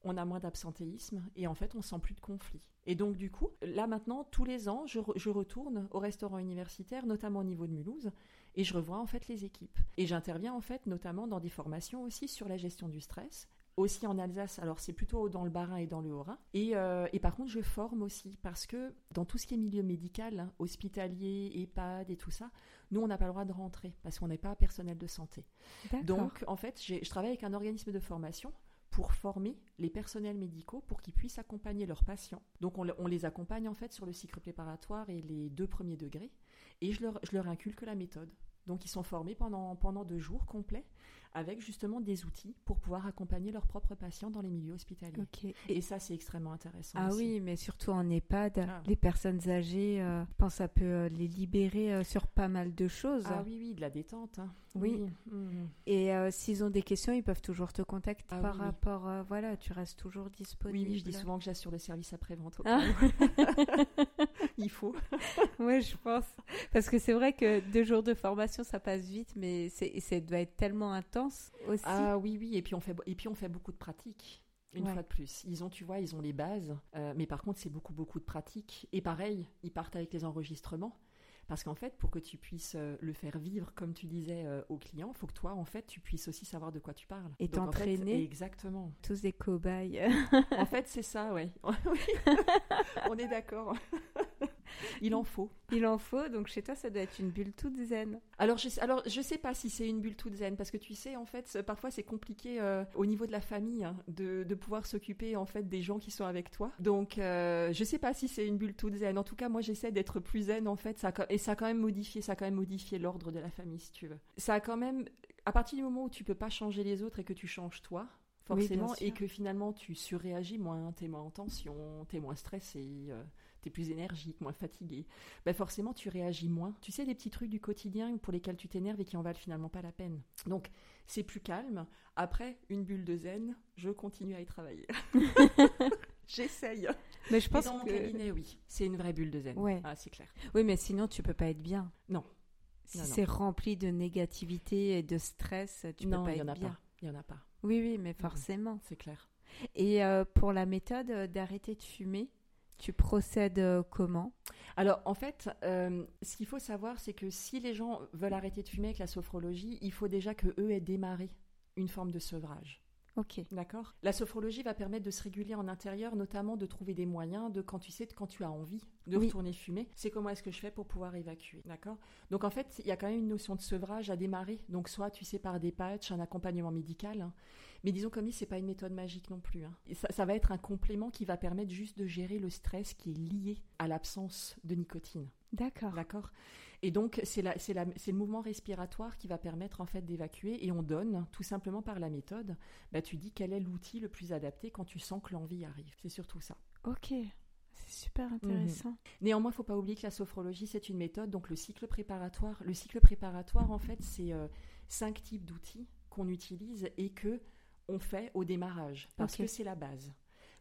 on a moins d'absentéisme et en fait on sent plus de conflit. Et donc du coup, là maintenant, tous les ans, je, retourne au restaurant universitaire, notamment au niveau de Mulhouse, et je revois en fait les équipes. Et j'interviens en fait notamment dans des formations aussi sur la gestion du stress, aussi en Alsace, alors c'est plutôt dans le Bas-Rhin et dans le Haut-Rhin. Et, euh, et, par contre, je forme aussi parce que dans tout ce qui est milieu médical, hein, hospitalier, EHPAD et tout ça, nous, on n'a pas le droit de rentrer parce qu'on n'est pas personnel de santé. Donc, en fait, je travaille avec un organisme de formation pour former les personnels médicaux pour qu'ils puissent accompagner leurs patients. Donc on, les accompagne en fait sur le cycle préparatoire et les deux premiers degrés et je leur, je leur inculque la méthode. Donc ils sont formés pendant, pendant deux jours complets avec justement des outils pour pouvoir accompagner leurs propres patients dans les milieux hospitaliers. Et ça, c'est extrêmement intéressant. Ah oui, mais surtout en EHPAD, ah. les personnes âgées, euh, je pense que ça peut euh, les libérer euh, sur pas mal de choses. Ah oui, oui, de la détente. Hein. Oui. Et s'ils ont des questions, ils peuvent toujours te contacter ah par rapport, voilà, tu restes toujours disponible. Oui, je dis souvent que j'assure le service après-vente. Ah. Il faut. oui, je pense. Parce que c'est vrai que deux jours de formation, ça passe vite, mais ça doit être tellement intense aussi. Ah oui, oui, et puis on fait, et puis on fait beaucoup de pratiques. Une fois de plus, ils ont, tu vois, ils ont les bases, euh, mais par contre, c'est beaucoup, beaucoup de pratiques. Et pareil, ils partent avec les enregistrements. Parce qu'en fait, pour que tu puisses euh, le faire vivre, comme tu disais, euh, aux clients, il faut que toi, en fait, tu puisses aussi savoir de quoi tu parles. Et t'entraîner. exactement. Tous des cobayes. en fait, c'est ça, ouais. On est d'accord. Il en faut. Il en faut, donc chez toi, ça doit être une bulle toute zen. Alors, je, alors, je sais pas si c'est une bulle toute zen, parce que tu sais, en fait, parfois c'est compliqué euh, au niveau de la famille hein, de, de, pouvoir s'occuper en fait des gens qui sont avec toi. Donc, euh, je sais pas si c'est une bulle toute zen. En tout cas, moi, j'essaie d'être plus zen en fait, ça, et ça a quand même modifié, ça a quand même modifié l'ordre de la famille, si tu veux. Ça a quand même, à partir du moment où tu peux pas changer les autres et que tu changes toi, forcément, et que finalement tu surréagis moins, t'es moins en tension, t'es moins stressé. Euh, t'es plus énergique, moins fatigué, ben forcément tu réagis moins. Tu sais, des petits trucs du quotidien pour lesquels tu t'énerves et qui en valent finalement pas la peine. Donc, c'est plus calme. Après, une bulle de zen, je continue à y travailler. J'essaye. Mais je pense dans mon cabinet, oui, c'est une vraie bulle de zen. Ouais. Ah, c'est clair. Oui, mais sinon, tu peux pas être bien. Non. Si c'est rempli de négativité et de stress, tu peux pas être bien. Il y en a pas. Oui, oui, mais forcément. C'est clair. Et euh, pour la méthode d'arrêter de fumer, tu procèdes euh, comment? Alors, en fait, euh, ce qu'il faut savoir, c'est que si les gens veulent arrêter de fumer avec la sophrologie, il faut déjà que eux aient démarré une forme de sevrage. Ok. D'accord? La sophrologie va permettre de se réguler en intérieur, notamment de trouver des moyens de quand tu sais, quand tu as envie de retourner fumer, c'est comment est-ce que je fais pour pouvoir évacuer. D'accord? Donc en fait, il y a quand même une notion de sevrage à démarrer. Donc soit tu sais par des patchs, un accompagnement médical, hein. Mais disons comme dit, c'est pas une méthode magique non plus. Hein. Ça, ça va être un complément qui va permettre juste de gérer le stress qui est lié à l'absence de nicotine. D'accord. D'accord? Et donc, c'est le mouvement respiratoire qui va permettre en fait d'évacuer et on donne, tout simplement par la méthode, bah, tu dis quel est l'outil le plus adapté quand tu sens que l'envie arrive. C'est surtout ça. Ok. C'est super intéressant. Mhm. Néanmoins, il ne faut pas oublier que la sophrologie, c'est une méthode. Donc, le cycle préparatoire, le cycle préparatoire, en fait, c'est euh, cinq types d'outils qu'on utilise et que on fait au démarrage parce que c'est la base.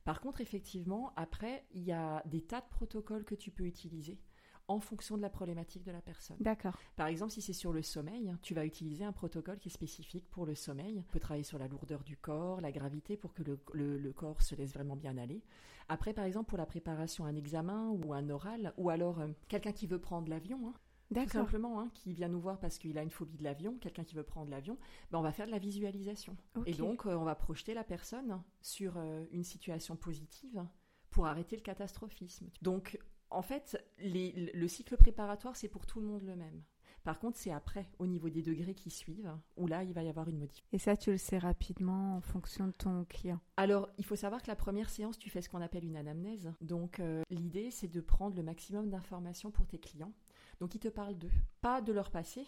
Par contre, effectivement, après, il y a des tas de protocoles que tu peux utiliser en fonction de la problématique de la personne. D'accord. Par exemple, si c'est sur le sommeil, tu vas utiliser un protocole qui est spécifique pour le sommeil. Tu peux travailler sur la lourdeur du corps, la gravité pour que le, corps se laisse vraiment bien aller. Après, par exemple, pour la préparation à un examen ou un oral, ou alors euh, quelqu'un qui veut prendre l'avion, hein, tout simplement, hein, qui vient nous voir parce qu'il a une phobie de l'avion, quelqu'un qui veut prendre l'avion, ben on va faire de la visualisation. Et donc, euh, on va projeter la personne sur euh, une situation positive pour arrêter le catastrophisme. Donc, en fait, le cycle préparatoire, c'est pour tout le monde le même. Par contre, c'est après, au niveau des degrés qui suivent, où là, il va y avoir une modification. Et ça, tu le sais rapidement en fonction de ton client Alors, il faut savoir que la première séance, tu fais ce qu'on appelle une anamnèse. Donc, euh, l'idée, c'est de prendre le maximum d'informations pour tes clients. Donc, ils te parlent d'eux, pas de leur passé,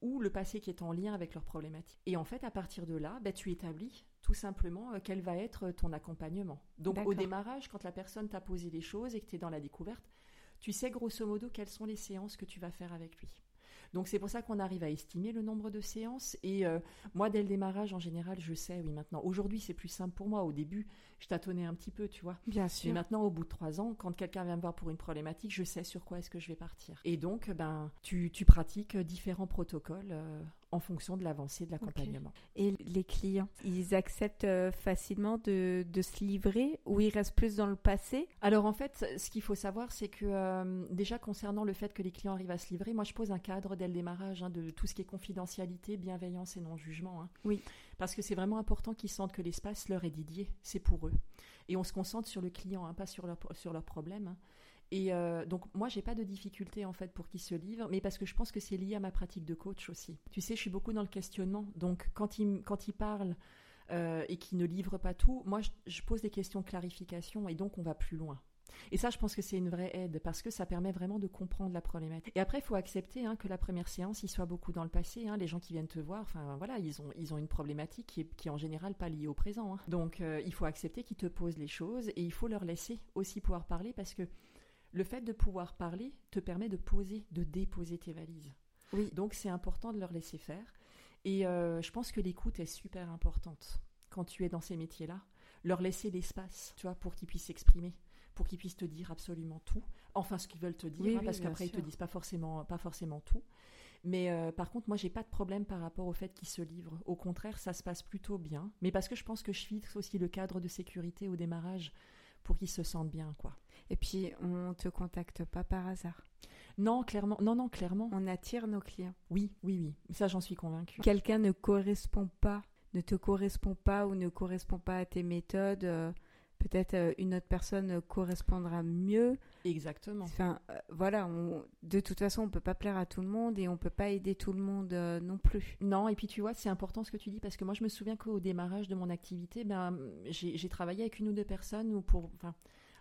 ou le passé qui est en lien avec leurs problématiques. Et en fait, à partir de là, bah, tu établis tout simplement euh, quel va être ton accompagnement. Donc au démarrage, quand la personne t'a posé les choses et que tu es dans la découverte, tu sais grosso modo quelles sont les séances que tu vas faire avec lui. Donc c'est pour ça qu'on arrive à estimer le nombre de séances. Et euh, moi, dès le démarrage, en général, je sais, oui, maintenant. Aujourd'hui, c'est plus simple pour moi. Au début, je tâtonnais un petit peu, tu vois. Bien sûr. Mais maintenant, au bout de trois ans, quand quelqu'un vient me voir pour une problématique, je sais sur quoi est-ce que je vais partir. Et donc, ben, tu, tu pratiques différents protocoles. Euh, en fonction de l'avancée de l'accompagnement. Et les clients, ils acceptent euh, facilement de, se livrer ou ils restent plus dans le passé? Alors en fait, ce qu'il faut savoir, c'est que euh, déjà concernant le fait que les clients arrivent à se livrer, moi je pose un cadre dès le démarrage hein, de tout ce qui est confidentialité, bienveillance et non-jugement. Hein. Oui. Parce que c'est vraiment important qu'ils sentent que l'espace leur est dédié, c'est pour eux. Et on se concentre sur le client, hein, pas sur leur, sur leurs problèmes. Et euh, donc moi j'ai pas de difficulté en fait pour qu'ils se livrent, mais parce que je pense que c'est lié à ma pratique de coach aussi. Tu sais, je suis beaucoup dans le questionnement, donc quand ils quand il parlent euh, et qu'ils ne livrent pas tout, moi je, pose des questions de clarification et donc on va plus loin. Et ça, je pense que c'est une vraie aide parce que ça permet vraiment de comprendre la problématique. Et après, il faut accepter hein, que la première séance, il soit beaucoup dans le passé. Hein. les gens qui viennent te voir, enfin voilà, ils ont, ils ont une problématique qui est, qui en général pas liée au présent. Hein. Donc, euh, il faut accepter qu'ils te posent les choses et il faut leur laisser aussi pouvoir parler parce que le fait de pouvoir parler te permet de poser, de déposer tes valises. Oui. Donc c'est important de leur laisser faire. Et euh, je pense que l'écoute est super importante quand tu es dans ces métiers-là. Leur laisser l'espace, tu vois, pour qu'ils puissent s'exprimer, pour qu'ils puissent te dire absolument tout. Enfin, ce qu'ils veulent te dire, hein, parce qu'après ils te disent pas forcément, pas forcément tout. Mais euh, par contre, moi, j'ai pas de problème par rapport au fait qu'ils se livrent. Au contraire, ça se passe plutôt bien. Mais parce que je pense que je fixe aussi le cadre de sécurité au démarrage pour qu'ils se sentent bien, quoi. Et puis, on te contacte pas par hasard. Non, clairement. Non, non, clairement. On attire nos clients. Oui, oui, oui. Ça, j'en suis convaincue. Quelqu'un ne correspond pas, ne te correspond pas ou ne correspond pas à tes méthodes. Euh, peut-être euh, une autre personne correspondra mieux. Exactement. Enfin, euh, voilà, de toute façon, on peut pas plaire à tout le monde et on peut pas aider tout le monde non plus. Non, et puis tu vois, c'est important ce que tu dis parce que moi, je me souviens qu'au démarrage de mon activité, ben, j'ai travaillé avec une ou deux personnes ou pour, enfin,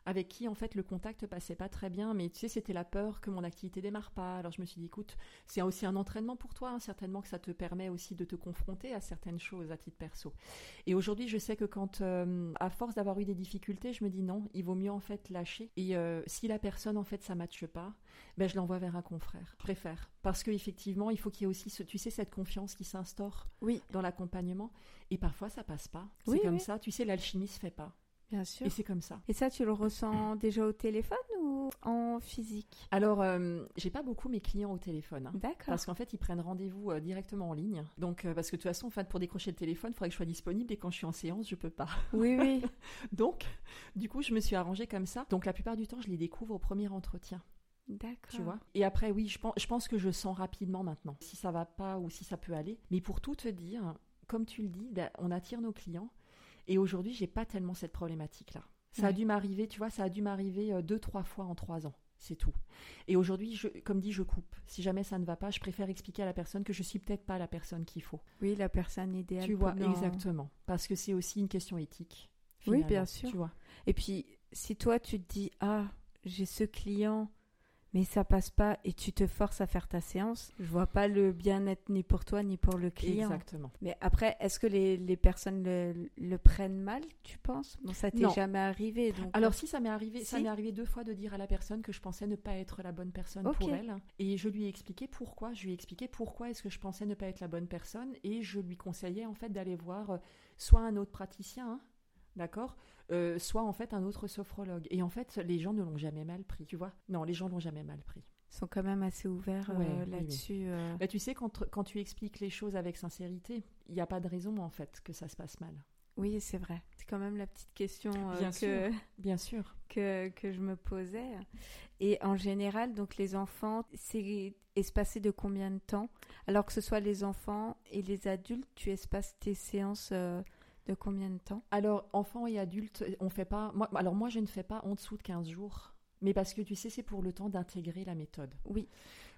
avec qui en fait le contact passait pas très bien, mais tu sais c'était la peur que mon activité démarre pas. Alors je me suis dit écoute, c'est aussi un entraînement pour toi, hein, certainement que ça te permet aussi de te confronter à certaines choses à titre perso. Et aujourd'hui je sais que quand euh, à force d'avoir eu des difficultés, je me dis non, il vaut mieux en fait lâcher. Et euh, si la personne en fait ça matche pas, ben je l'envoie vers un confrère. Je préfère parce qu'effectivement il faut qu'il y ait aussi ce, tu sais cette confiance qui s'instaure oui. dans l'accompagnement. Et parfois ça passe pas. C'est comme ça. Tu sais l'alchimie se fait pas. Bien sûr. Et c'est comme ça. Et ça, tu le ressens déjà au téléphone ou en physique? Alors, euh, j'ai pas beaucoup mes clients au téléphone. Hein. D'accord. Parce qu'en fait, ils prennent rendez-vous euh, directement en ligne. Donc, euh, parce que de toute façon, en fait, pour décrocher le téléphone, il faudrait que je sois disponible et quand je suis en séance, je peux pas. Oui, oui. Donc, du coup, je me suis arrangée comme ça. Donc, la plupart du temps, je les découvre au premier entretien. D'accord. Tu vois? Et après, oui, je pense, je pense que je sens rapidement maintenant si ça va pas ou si ça peut aller. Mais pour tout te dire, comme tu le dis, ben, on attire nos clients et aujourd'hui, j'ai pas tellement cette problématique-là. Ça a dû m'arriver, tu vois, ça a dû m'arriver euh, deux, trois fois en trois ans. C'est tout. Et aujourd'hui, comme dit, je coupe. Si jamais ça ne va pas, je préfère expliquer à la personne que je suis peut-être pas la personne qu'il faut. Oui, la personne idéale. Tu vois, exactement. Parce que c'est aussi une question éthique. Oui, bien sûr. Tu vois. Et puis, si toi, tu te dis, ah, j'ai ce client, mais ça passe pas et tu te forces à faire ta séance, je vois pas le bien-être ni pour toi ni pour le client. Exactement. Mais après, est-ce que les, les personnes le, prennent mal, tu penses? Bon, ça t'est jamais arrivé. Donc... Alors si ça m'est arrivé, ça m'est arrivé deux fois de dire à la personne que je pensais ne pas être la bonne personne pour elle, et je lui ai expliqué pourquoi. Je lui ai expliqué pourquoi est-ce que je pensais ne pas être la bonne personne, et je lui conseillais en fait d'aller voir euh, soit un autre praticien, hein, d'accord? Euh, soit en fait un autre sophrologue. Et en fait, les gens ne l'ont jamais mal pris, tu vois Non, les gens l'ont jamais mal pris. sont quand même assez ouverts euh, là-dessus. Euh. Bah, tu sais, quand, quand tu expliques les choses avec sincérité, il n'y a pas de raison en fait que ça se passe mal. Oui, c'est vrai. C'est quand même la petite question euh, bien que, sûr. bien sûr. Que, que, je me posais. Et en général, donc les enfants, c'est espacé de combien de temps? Alors que ce soit les enfants et les adultes, tu espaces tes séances de combien de temps? Alors, enfants et adultes, on fait pas. Moi, alors, moi, je ne fais pas en dessous de 15 jours. Mais parce que tu sais, c'est pour le temps d'intégrer la méthode. Oui.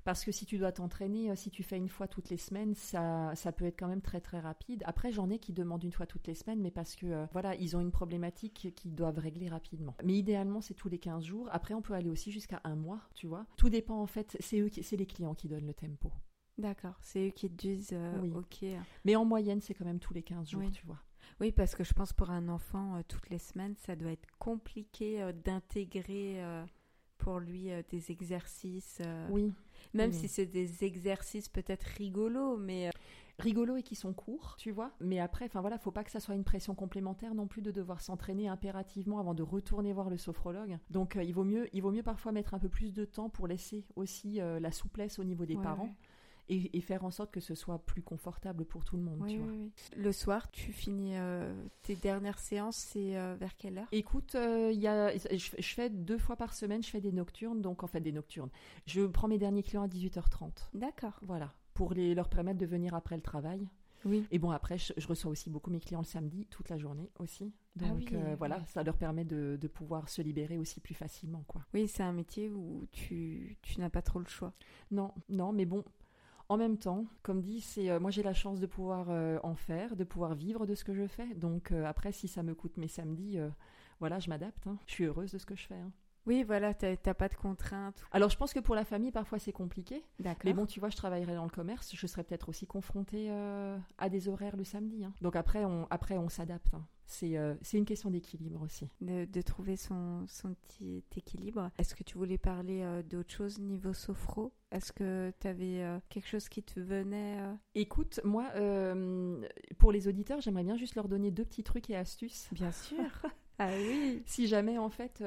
Parce que si tu dois t'entraîner, euh, si tu fais une fois toutes les semaines, ça, ça peut être quand même très très rapide. Après, j'en ai qui demandent une fois toutes les semaines, mais parce que euh, voilà, ils ont une problématique qu'ils doivent régler rapidement. Mais idéalement, c'est tous les 15 jours. Après, on peut aller aussi jusqu'à un mois, tu vois. Tout dépend en fait, c'est eux, c'est les clients qui donnent le tempo. D'accord, c'est eux qui te disent euh, oui. ok. Mais en moyenne, c'est quand même tous les 15 jours, tu vois. Oui, parce que je pense pour un enfant, euh, toutes les semaines, ça doit être compliqué euh, d'intégrer euh, pour lui des exercices. oui. Même si c'est des exercices peut-être rigolos, mais rigolos et qui sont courts, tu vois. Mais après, enfin voilà, faut pas que ça soit une pression complémentaire non plus de devoir s'entraîner impérativement avant de retourner voir le sophrologue. Donc il vaut mieux, il vaut mieux parfois mettre un peu plus de temps pour laisser aussi la souplesse au niveau des parents et, faire en sorte que ce soit plus confortable pour tout le monde. tu vois. Le soir, tu finis euh, tes dernières séances, c'est euh, vers quelle heure? Écoute, euh, y a, je, fais deux fois par semaine, je fais des nocturnes, donc en fait des nocturnes. Je prends mes derniers clients à 18h30. D'accord. Voilà, pour les, leur permettre de venir après le travail. Oui. Et bon, après, je, reçois aussi beaucoup mes clients le samedi, toute la journée aussi. Ah donc voilà, ça leur permet de, de, pouvoir se libérer aussi plus facilement. quoi. Oui, c'est un métier où tu, tu n'as pas trop le choix. Non, non, mais bon, en même temps, comme dit, c'est euh, moi j'ai la chance de pouvoir euh, en faire, de pouvoir vivre de ce que je fais. Donc euh, après, si ça me coûte mes samedis, voilà, je m'adapte. Hein. Je suis heureuse de ce que je fais. Hein. Oui, voilà, t'as pas de contraintes. Alors, je pense que pour la famille, parfois, c'est compliqué. D'accord. Mais bon, tu vois, je travaillerai dans le commerce, je serais peut-être aussi confrontée à des horaires le samedi. Hein. Donc après, on, après, on s'adapte. Euh, c'est une question d'équilibre aussi. De, trouver son, son, petit équilibre. Est-ce que tu voulais parler euh, d'autre chose niveau sophro? Est-ce que tu avais euh, quelque chose qui te venait Écoute, moi, pour les auditeurs, j'aimerais bien juste leur donner deux petits trucs et astuces. Bien sûr. ah oui. Si jamais, en fait,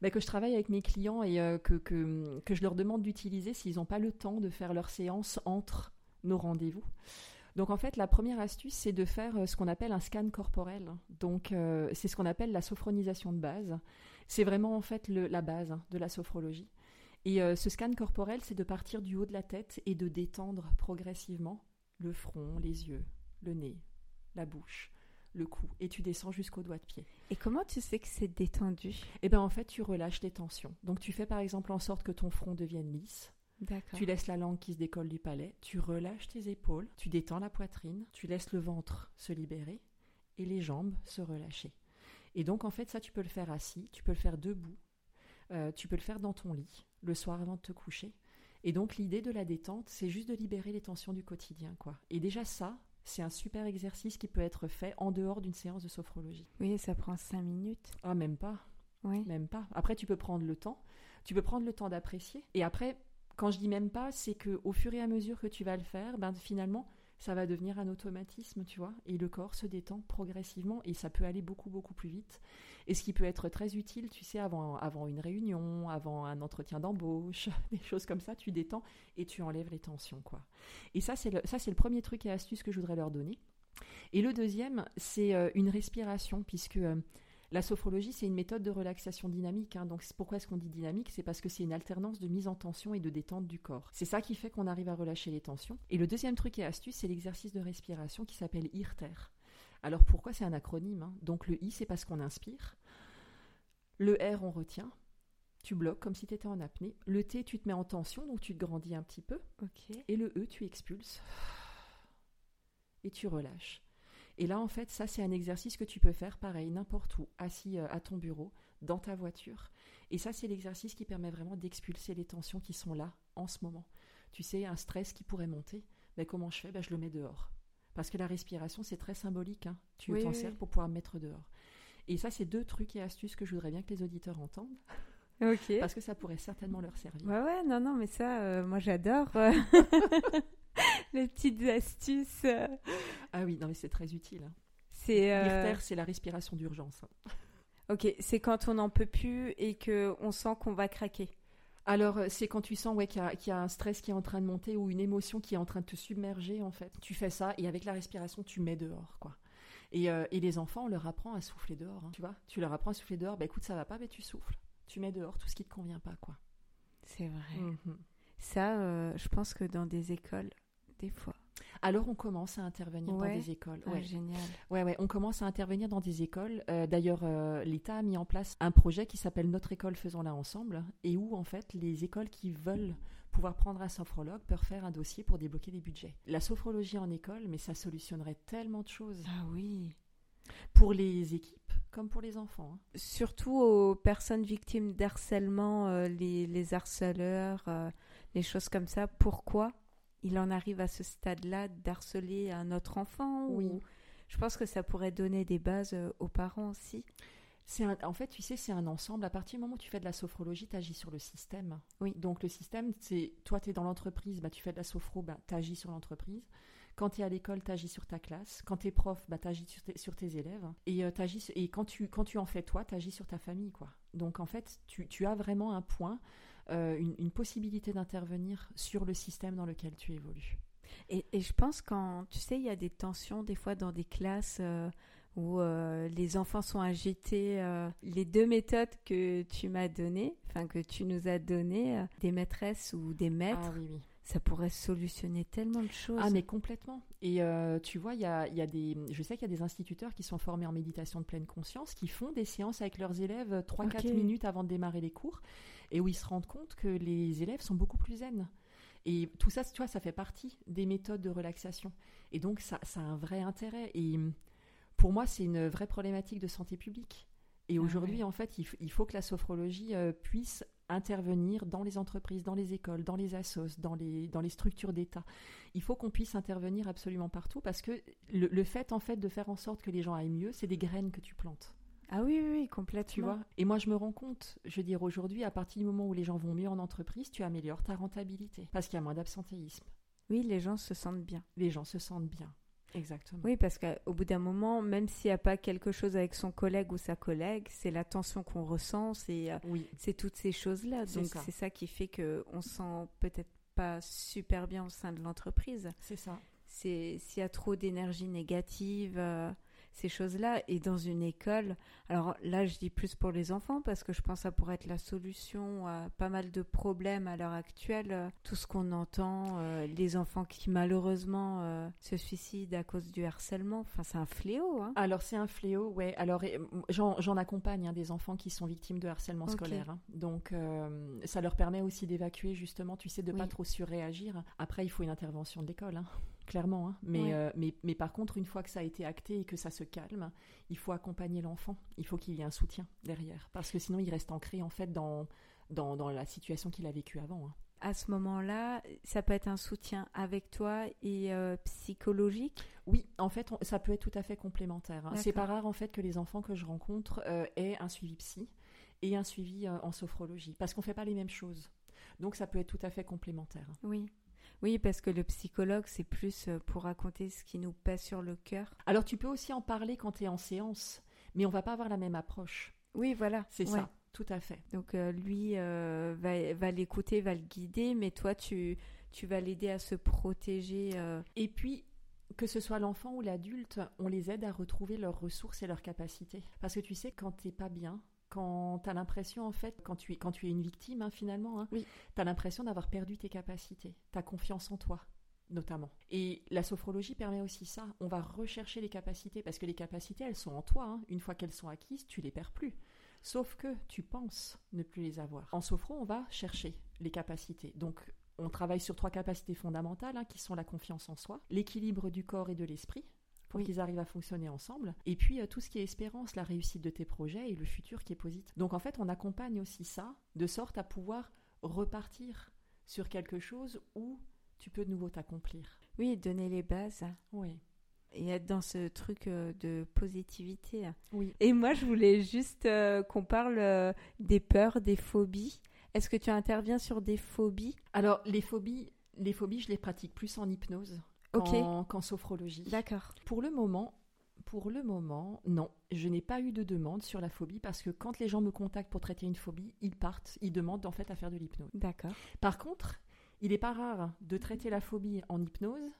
bah, que je travaille avec mes clients et que, que, que je leur demande d'utiliser s'ils n'ont pas le temps de faire leur séance entre nos rendez-vous. Donc en fait, la première astuce, c'est de faire euh, ce qu'on appelle un scan corporel. Donc euh, c'est ce qu'on appelle la sophronisation de base. C'est vraiment en fait la base hein, de la sophrologie. Et euh, ce scan corporel, c'est de partir du haut de la tête et de détendre progressivement le front, les yeux, le nez, la bouche, le cou, et tu descends jusqu'au doigt de pied. Et comment tu sais que c'est détendu? Eh bien en fait, tu relâches les tensions. Donc tu fais par exemple en sorte que ton front devienne lisse, tu laisses la langue qui se décolle du palais, tu relâches tes épaules, tu détends la poitrine, tu laisses le ventre se libérer et les jambes se relâcher. Et donc en fait ça tu peux le faire assis, tu peux le faire debout, euh, tu peux le faire dans ton lit le soir avant de te coucher. Et donc l'idée de la détente, c'est juste de libérer les tensions du quotidien, quoi. Et déjà ça, c'est un super exercice qui peut être fait en dehors d'une séance de sophrologie. Oui, ça prend cinq minutes. Ah, même pas. Oui. Même pas. Après, tu peux prendre le temps. Tu peux prendre le temps d'apprécier. Et après, quand je dis même pas, c'est que au fur et à mesure que tu vas le faire, ben finalement, ça va devenir un automatisme, tu vois, et le corps se détend progressivement et ça peut aller beaucoup beaucoup plus vite. Et ce qui peut être très utile, tu sais, avant, avant une réunion, avant un entretien d'embauche, des choses comme ça, tu détends et tu enlèves les tensions, quoi. Et ça, c'est le, ça, c'est le premier truc et astuce que je voudrais leur donner. Et le deuxième, c'est euh, une respiration, puisque euh, la sophrologie, c'est une méthode de relaxation dynamique. Hein. donc pourquoi est-ce qu'on dit dynamique? C'est parce que c'est une alternance de mise en tension et de détente du corps. C'est ça qui fait qu'on arrive à relâcher les tensions. Et le deuxième truc et astuce, c'est l'exercice de respiration qui s'appelle IRTER. Alors pourquoi c'est un acronyme hein? Donc le I, c'est parce qu'on inspire. Le R, on retient. Tu bloques comme si tu étais en apnée. Le T, tu te mets en tension, donc tu te grandis un petit peu. Et le E, tu expulses. Et tu relâches. Et là, en fait, ça, c'est un exercice que tu peux faire pareil, n'importe où, assis euh, à ton bureau, dans ta voiture. Et ça, c'est l'exercice qui permet vraiment d'expulser les tensions qui sont là, en ce moment. Tu sais, un stress qui pourrait monter, ben, comment je fais? Ben, Je le mets dehors. Parce que la respiration, c'est très symbolique. Hein. Tu t'en sers pour pouvoir mettre dehors. Et ça, c'est deux trucs et astuces que je voudrais bien que les auditeurs entendent. Ok. Parce que ça pourrait certainement leur servir. Ouais, ouais, non, non, mais ça, euh, moi j'adore. les petites astuces. Ah oui, non mais c'est très utile. Hein. C'est euh... c'est la respiration d'urgence. Ok, c'est quand on n'en peut plus et que on sent qu'on va craquer. alors, euh, c'est quand tu sens ouais, qu'il y, a un stress qui est en train de monter ou une émotion qui est en train de te submerger, en fait. Tu fais ça et avec la respiration, tu mets dehors, quoi. Et, euh, les enfants, on leur apprend à souffler dehors, hein, tu vois. Tu leur apprends à souffler dehors, bah écoute, ça va pas, mais tu souffles. Tu mets dehors tout ce qui te convient pas, quoi. C'est vrai. Mhm. Ça, euh, je pense que dans des écoles, des fois, alors on commence à intervenir dans des écoles. Ah, génial. Ouais, ouais, on commence à intervenir dans des écoles. Euh, d'ailleurs, euh, l'État a mis en place un projet qui s'appelle Notre école, faisons-la ensemble, et où en fait les écoles qui veulent pouvoir prendre un sophrologue peuvent faire un dossier pour débloquer des budgets. La sophrologie en école, mais ça solutionnerait tellement de choses. Ah oui. Pour les équipes comme pour les enfants. Hein. Surtout aux personnes victimes d'harcèlement, euh, les, les, harceleurs, les choses comme ça. Pourquoi? Il en arrive à ce stade-là d'harceler un autre enfant Oui. Je pense que ça pourrait donner des bases euh, aux parents aussi. C'est en fait, tu sais, c'est un ensemble. À partir du moment où tu fais de la sophrologie, tu agis sur le système. Oui. Donc le système, c'est toi, tu es dans l'entreprise, bah, tu fais de la sophro, bah, tu agis sur l'entreprise. Quand tu es à l'école, tu agis sur ta classe. Quand tu es prof, bah, tu agis sur tes, élèves. Et, euh, et quand, tu, quand tu en fais toi, tu agis sur ta famille. quoi. Donc en fait, tu, tu as vraiment un point euh, une, possibilité d'intervenir sur le système dans lequel tu évolues. Et, je pense quand, tu sais, il y a des tensions des fois dans des classes euh, où euh, les enfants sont agités, les deux méthodes que tu m'as données, enfin que tu nous as données, des maîtresses ou des maîtres, ah, oui, oui ça pourrait solutionner tellement de choses. Ah, mais complètement. Et tu vois, il y a, y a, des, je sais qu'il y a des instituteurs qui sont formés en méditation de pleine conscience, qui font des séances avec leurs élèves 3-4 minutes avant de démarrer les cours, et où ils se rendent compte que les élèves sont beaucoup plus zen. Et tout ça, tu vois, ça fait partie des méthodes de relaxation. Et donc, ça, ça a un vrai intérêt. Et pour moi, c'est une vraie problématique de santé publique. Et ah aujourd'hui, en fait, il, faut que la sophrologie euh, puisse intervenir dans les entreprises, dans les écoles, dans les assos, dans les, dans les structures d'État. Il faut qu'on puisse intervenir absolument partout parce que le, fait en fait de faire en sorte que les gens aillent mieux, c'est des graines que tu plantes. Ah oui, oui, complètement. Tu vois Et moi, je me rends compte, je veux dire, aujourd'hui, à partir du moment où les gens vont mieux en entreprise, tu améliores ta rentabilité parce qu'il y a moins d'absentéisme. Oui, les gens se sentent bien. Les gens se sentent bien. Exactement. Oui, parce qu'au bout d'un moment, même s'il n'y a pas quelque chose avec son collègue ou sa collègue, c'est la tension qu'on ressent, c'est euh, oui. c'est toutes ces choses-là. Donc c'est ça qui fait qu'on sent peut-être pas super bien au sein de l'entreprise. C'est ça. C'est s'il y a trop d'énergie négative. Euh, ces choses-là. Et dans une école, alors là, je dis plus pour les enfants parce que je pense que ça pourrait être la solution à pas mal de problèmes à l'heure actuelle. Tout ce qu'on entend, euh, les enfants qui malheureusement euh, se suicident à cause du harcèlement, enfin, c'est un fléau. Hein. Alors, c'est un fléau, ouais. Alors, j'en accompagne hein, des enfants qui sont victimes de harcèlement scolaire. Hein. Donc, euh, ça leur permet aussi d'évacuer, justement, tu sais, de pas trop surréagir. Après, il faut une intervention de l'école clairement. Hein. Mais, euh, mais, mais, par contre, une fois que ça a été acté et que ça se calme, il faut accompagner l'enfant. Il faut qu'il y ait un soutien derrière. Parce que sinon, il reste ancré en fait dans, dans, dans la situation qu'il a vécue avant. Hein. À ce moment-là, ça peut être un soutien avec toi et euh, psychologique? Oui, en fait, ça peut être tout à fait complémentaire. Hein. C'est pas rare en fait que les enfants que je rencontre euh, aient un suivi psy et un suivi en sophrologie. Parce qu'on fait pas les mêmes choses. Donc ça peut être tout à fait complémentaire. Oui. Oui, parce que le psychologue, c'est plus euh, pour raconter ce qui nous pèse sur le cœur. Alors tu peux aussi en parler quand tu es en séance, mais on va pas avoir la même approche. Oui, voilà. C'est ça, tout à fait. Donc euh, lui euh, va, l'écouter, va le guider, mais toi, tu, tu vas l'aider à se protéger. Et puis, que ce soit l'enfant ou l'adulte, on les aide à retrouver leurs ressources et leurs capacités. Parce que tu sais, quand tu n'es pas bien, quand tu as l'impression, en fait, quand tu es, quand tu es une victime, hein, finalement, hein, tu as l'impression d'avoir perdu tes capacités, ta confiance en toi, notamment. Et la sophrologie permet aussi ça. On va rechercher les capacités, parce que les capacités, elles sont en toi. Hein. Une fois qu'elles sont acquises, tu les perds plus. Sauf que tu penses ne plus les avoir. En sophro, on va chercher les capacités. Donc, on travaille sur trois capacités fondamentales, qui sont la confiance en soi, l'équilibre du corps et de l'esprit, pour qu'ils arrivent à fonctionner ensemble. Et puis euh, tout ce qui est espérance, la réussite de tes projets et le futur qui est positif. Donc en fait, on accompagne aussi ça de sorte à pouvoir repartir sur quelque chose où tu peux de nouveau t'accomplir. Oui, donner les bases. Oui. Et être dans ce truc euh, de positivité. Oui. Et moi, je voulais juste euh, qu'on parle des peurs, des phobies. Est-ce que tu interviens sur des phobies? Alors, les phobies, les phobies, je les pratique plus en hypnose qu'en sophrologie. D'accord. Pour le moment, Pour le moment, non. Je n'ai pas eu de demande sur la phobie parce que quand les gens me contactent pour traiter une phobie, ils partent, ils demandent en fait à faire de l'hypnose. D'accord. Par contre, il n'est pas rare de traiter la phobie en hypnose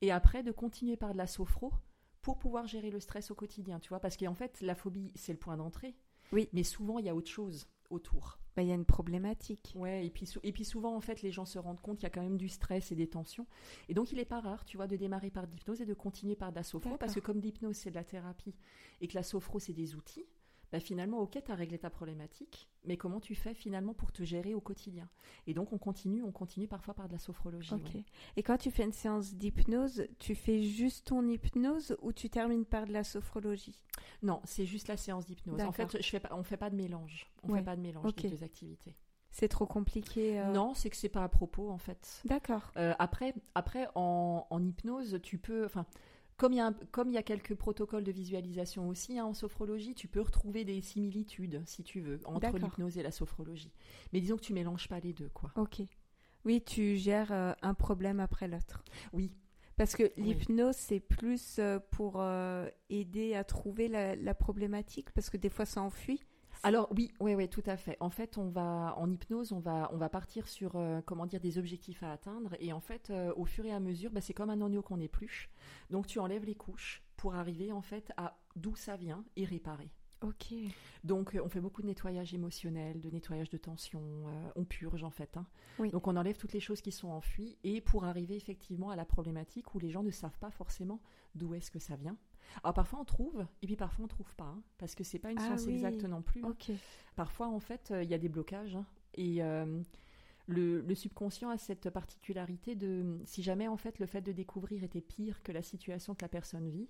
et après de continuer par de la sophro pour pouvoir gérer le stress au quotidien, tu vois, parce qu'en fait, la phobie, c'est le point d'entrée. Oui. Mais souvent, il y a autre chose autour. Bah, il y a une problématique. Ouais, et puis, et puis souvent, en fait, les gens se rendent compte qu'il y a quand même du stress et des tensions. Et donc, il n'est pas rare, tu vois, de démarrer par de l'hypnose et de continuer par de la sophro, parce que comme l'hypnose, c'est de la thérapie, et que la sophro, c'est des outils, bah, finalement, ok, tu as réglé ta problématique, mais comment tu fais finalement pour te gérer au quotidien? Et donc, on continue, on continue parfois par de la sophrologie. Ok. ouais. Et quand tu fais une séance d'hypnose, tu fais juste ton hypnose ou tu termines par de la sophrologie? Non, c'est juste la séance d'hypnose. En fait, je fais pas, on fait pas de mélange. On Ouais, fait pas de mélange des deux activités. C'est trop compliqué euh, Non, c'est que c'est pas à propos, en fait. D'accord. Euh, après, après en, en hypnose, tu peux, enfin, comme il y a un- comme il y a quelques protocoles de visualisation aussi hein, en sophrologie, tu peux retrouver des similitudes, si tu veux, entre l'hypnose et la sophrologie. Mais disons que tu mélanges pas les deux, quoi. Ok. Oui, tu gères euh, un problème après l'autre. Oui, Parce que l'hypnose, c'est plus euh, pour euh, aider à trouver la, la problématique, parce que des fois, ça enfuit. Alors oui, oui, oui, tout à fait. En fait, on va en hypnose, on va, on va partir sur euh, comment dire des objectifs à atteindre, et en fait, euh, au fur et à mesure, bah, c'est comme un oignon qu'on épluche. Donc tu enlèves les couches pour arriver en fait à d'où ça vient et réparer. Ok. Donc, euh, on fait beaucoup de nettoyage émotionnel, de nettoyage de tension, euh, on purge en fait. hein. Oui. Donc, on enlève toutes les choses qui sont enfuies et pour arriver effectivement à la problématique où les gens ne savent pas forcément d'où est-ce que ça vient. Alors, parfois on trouve et puis parfois on trouve pas hein, parce que c'est pas une Ah science oui. exacte non plus. hein. Parfois, en fait, euh, il y a des blocages hein, et euh, le, le subconscient a cette particularité de si jamais en fait le fait de découvrir était pire que la situation que la personne vit,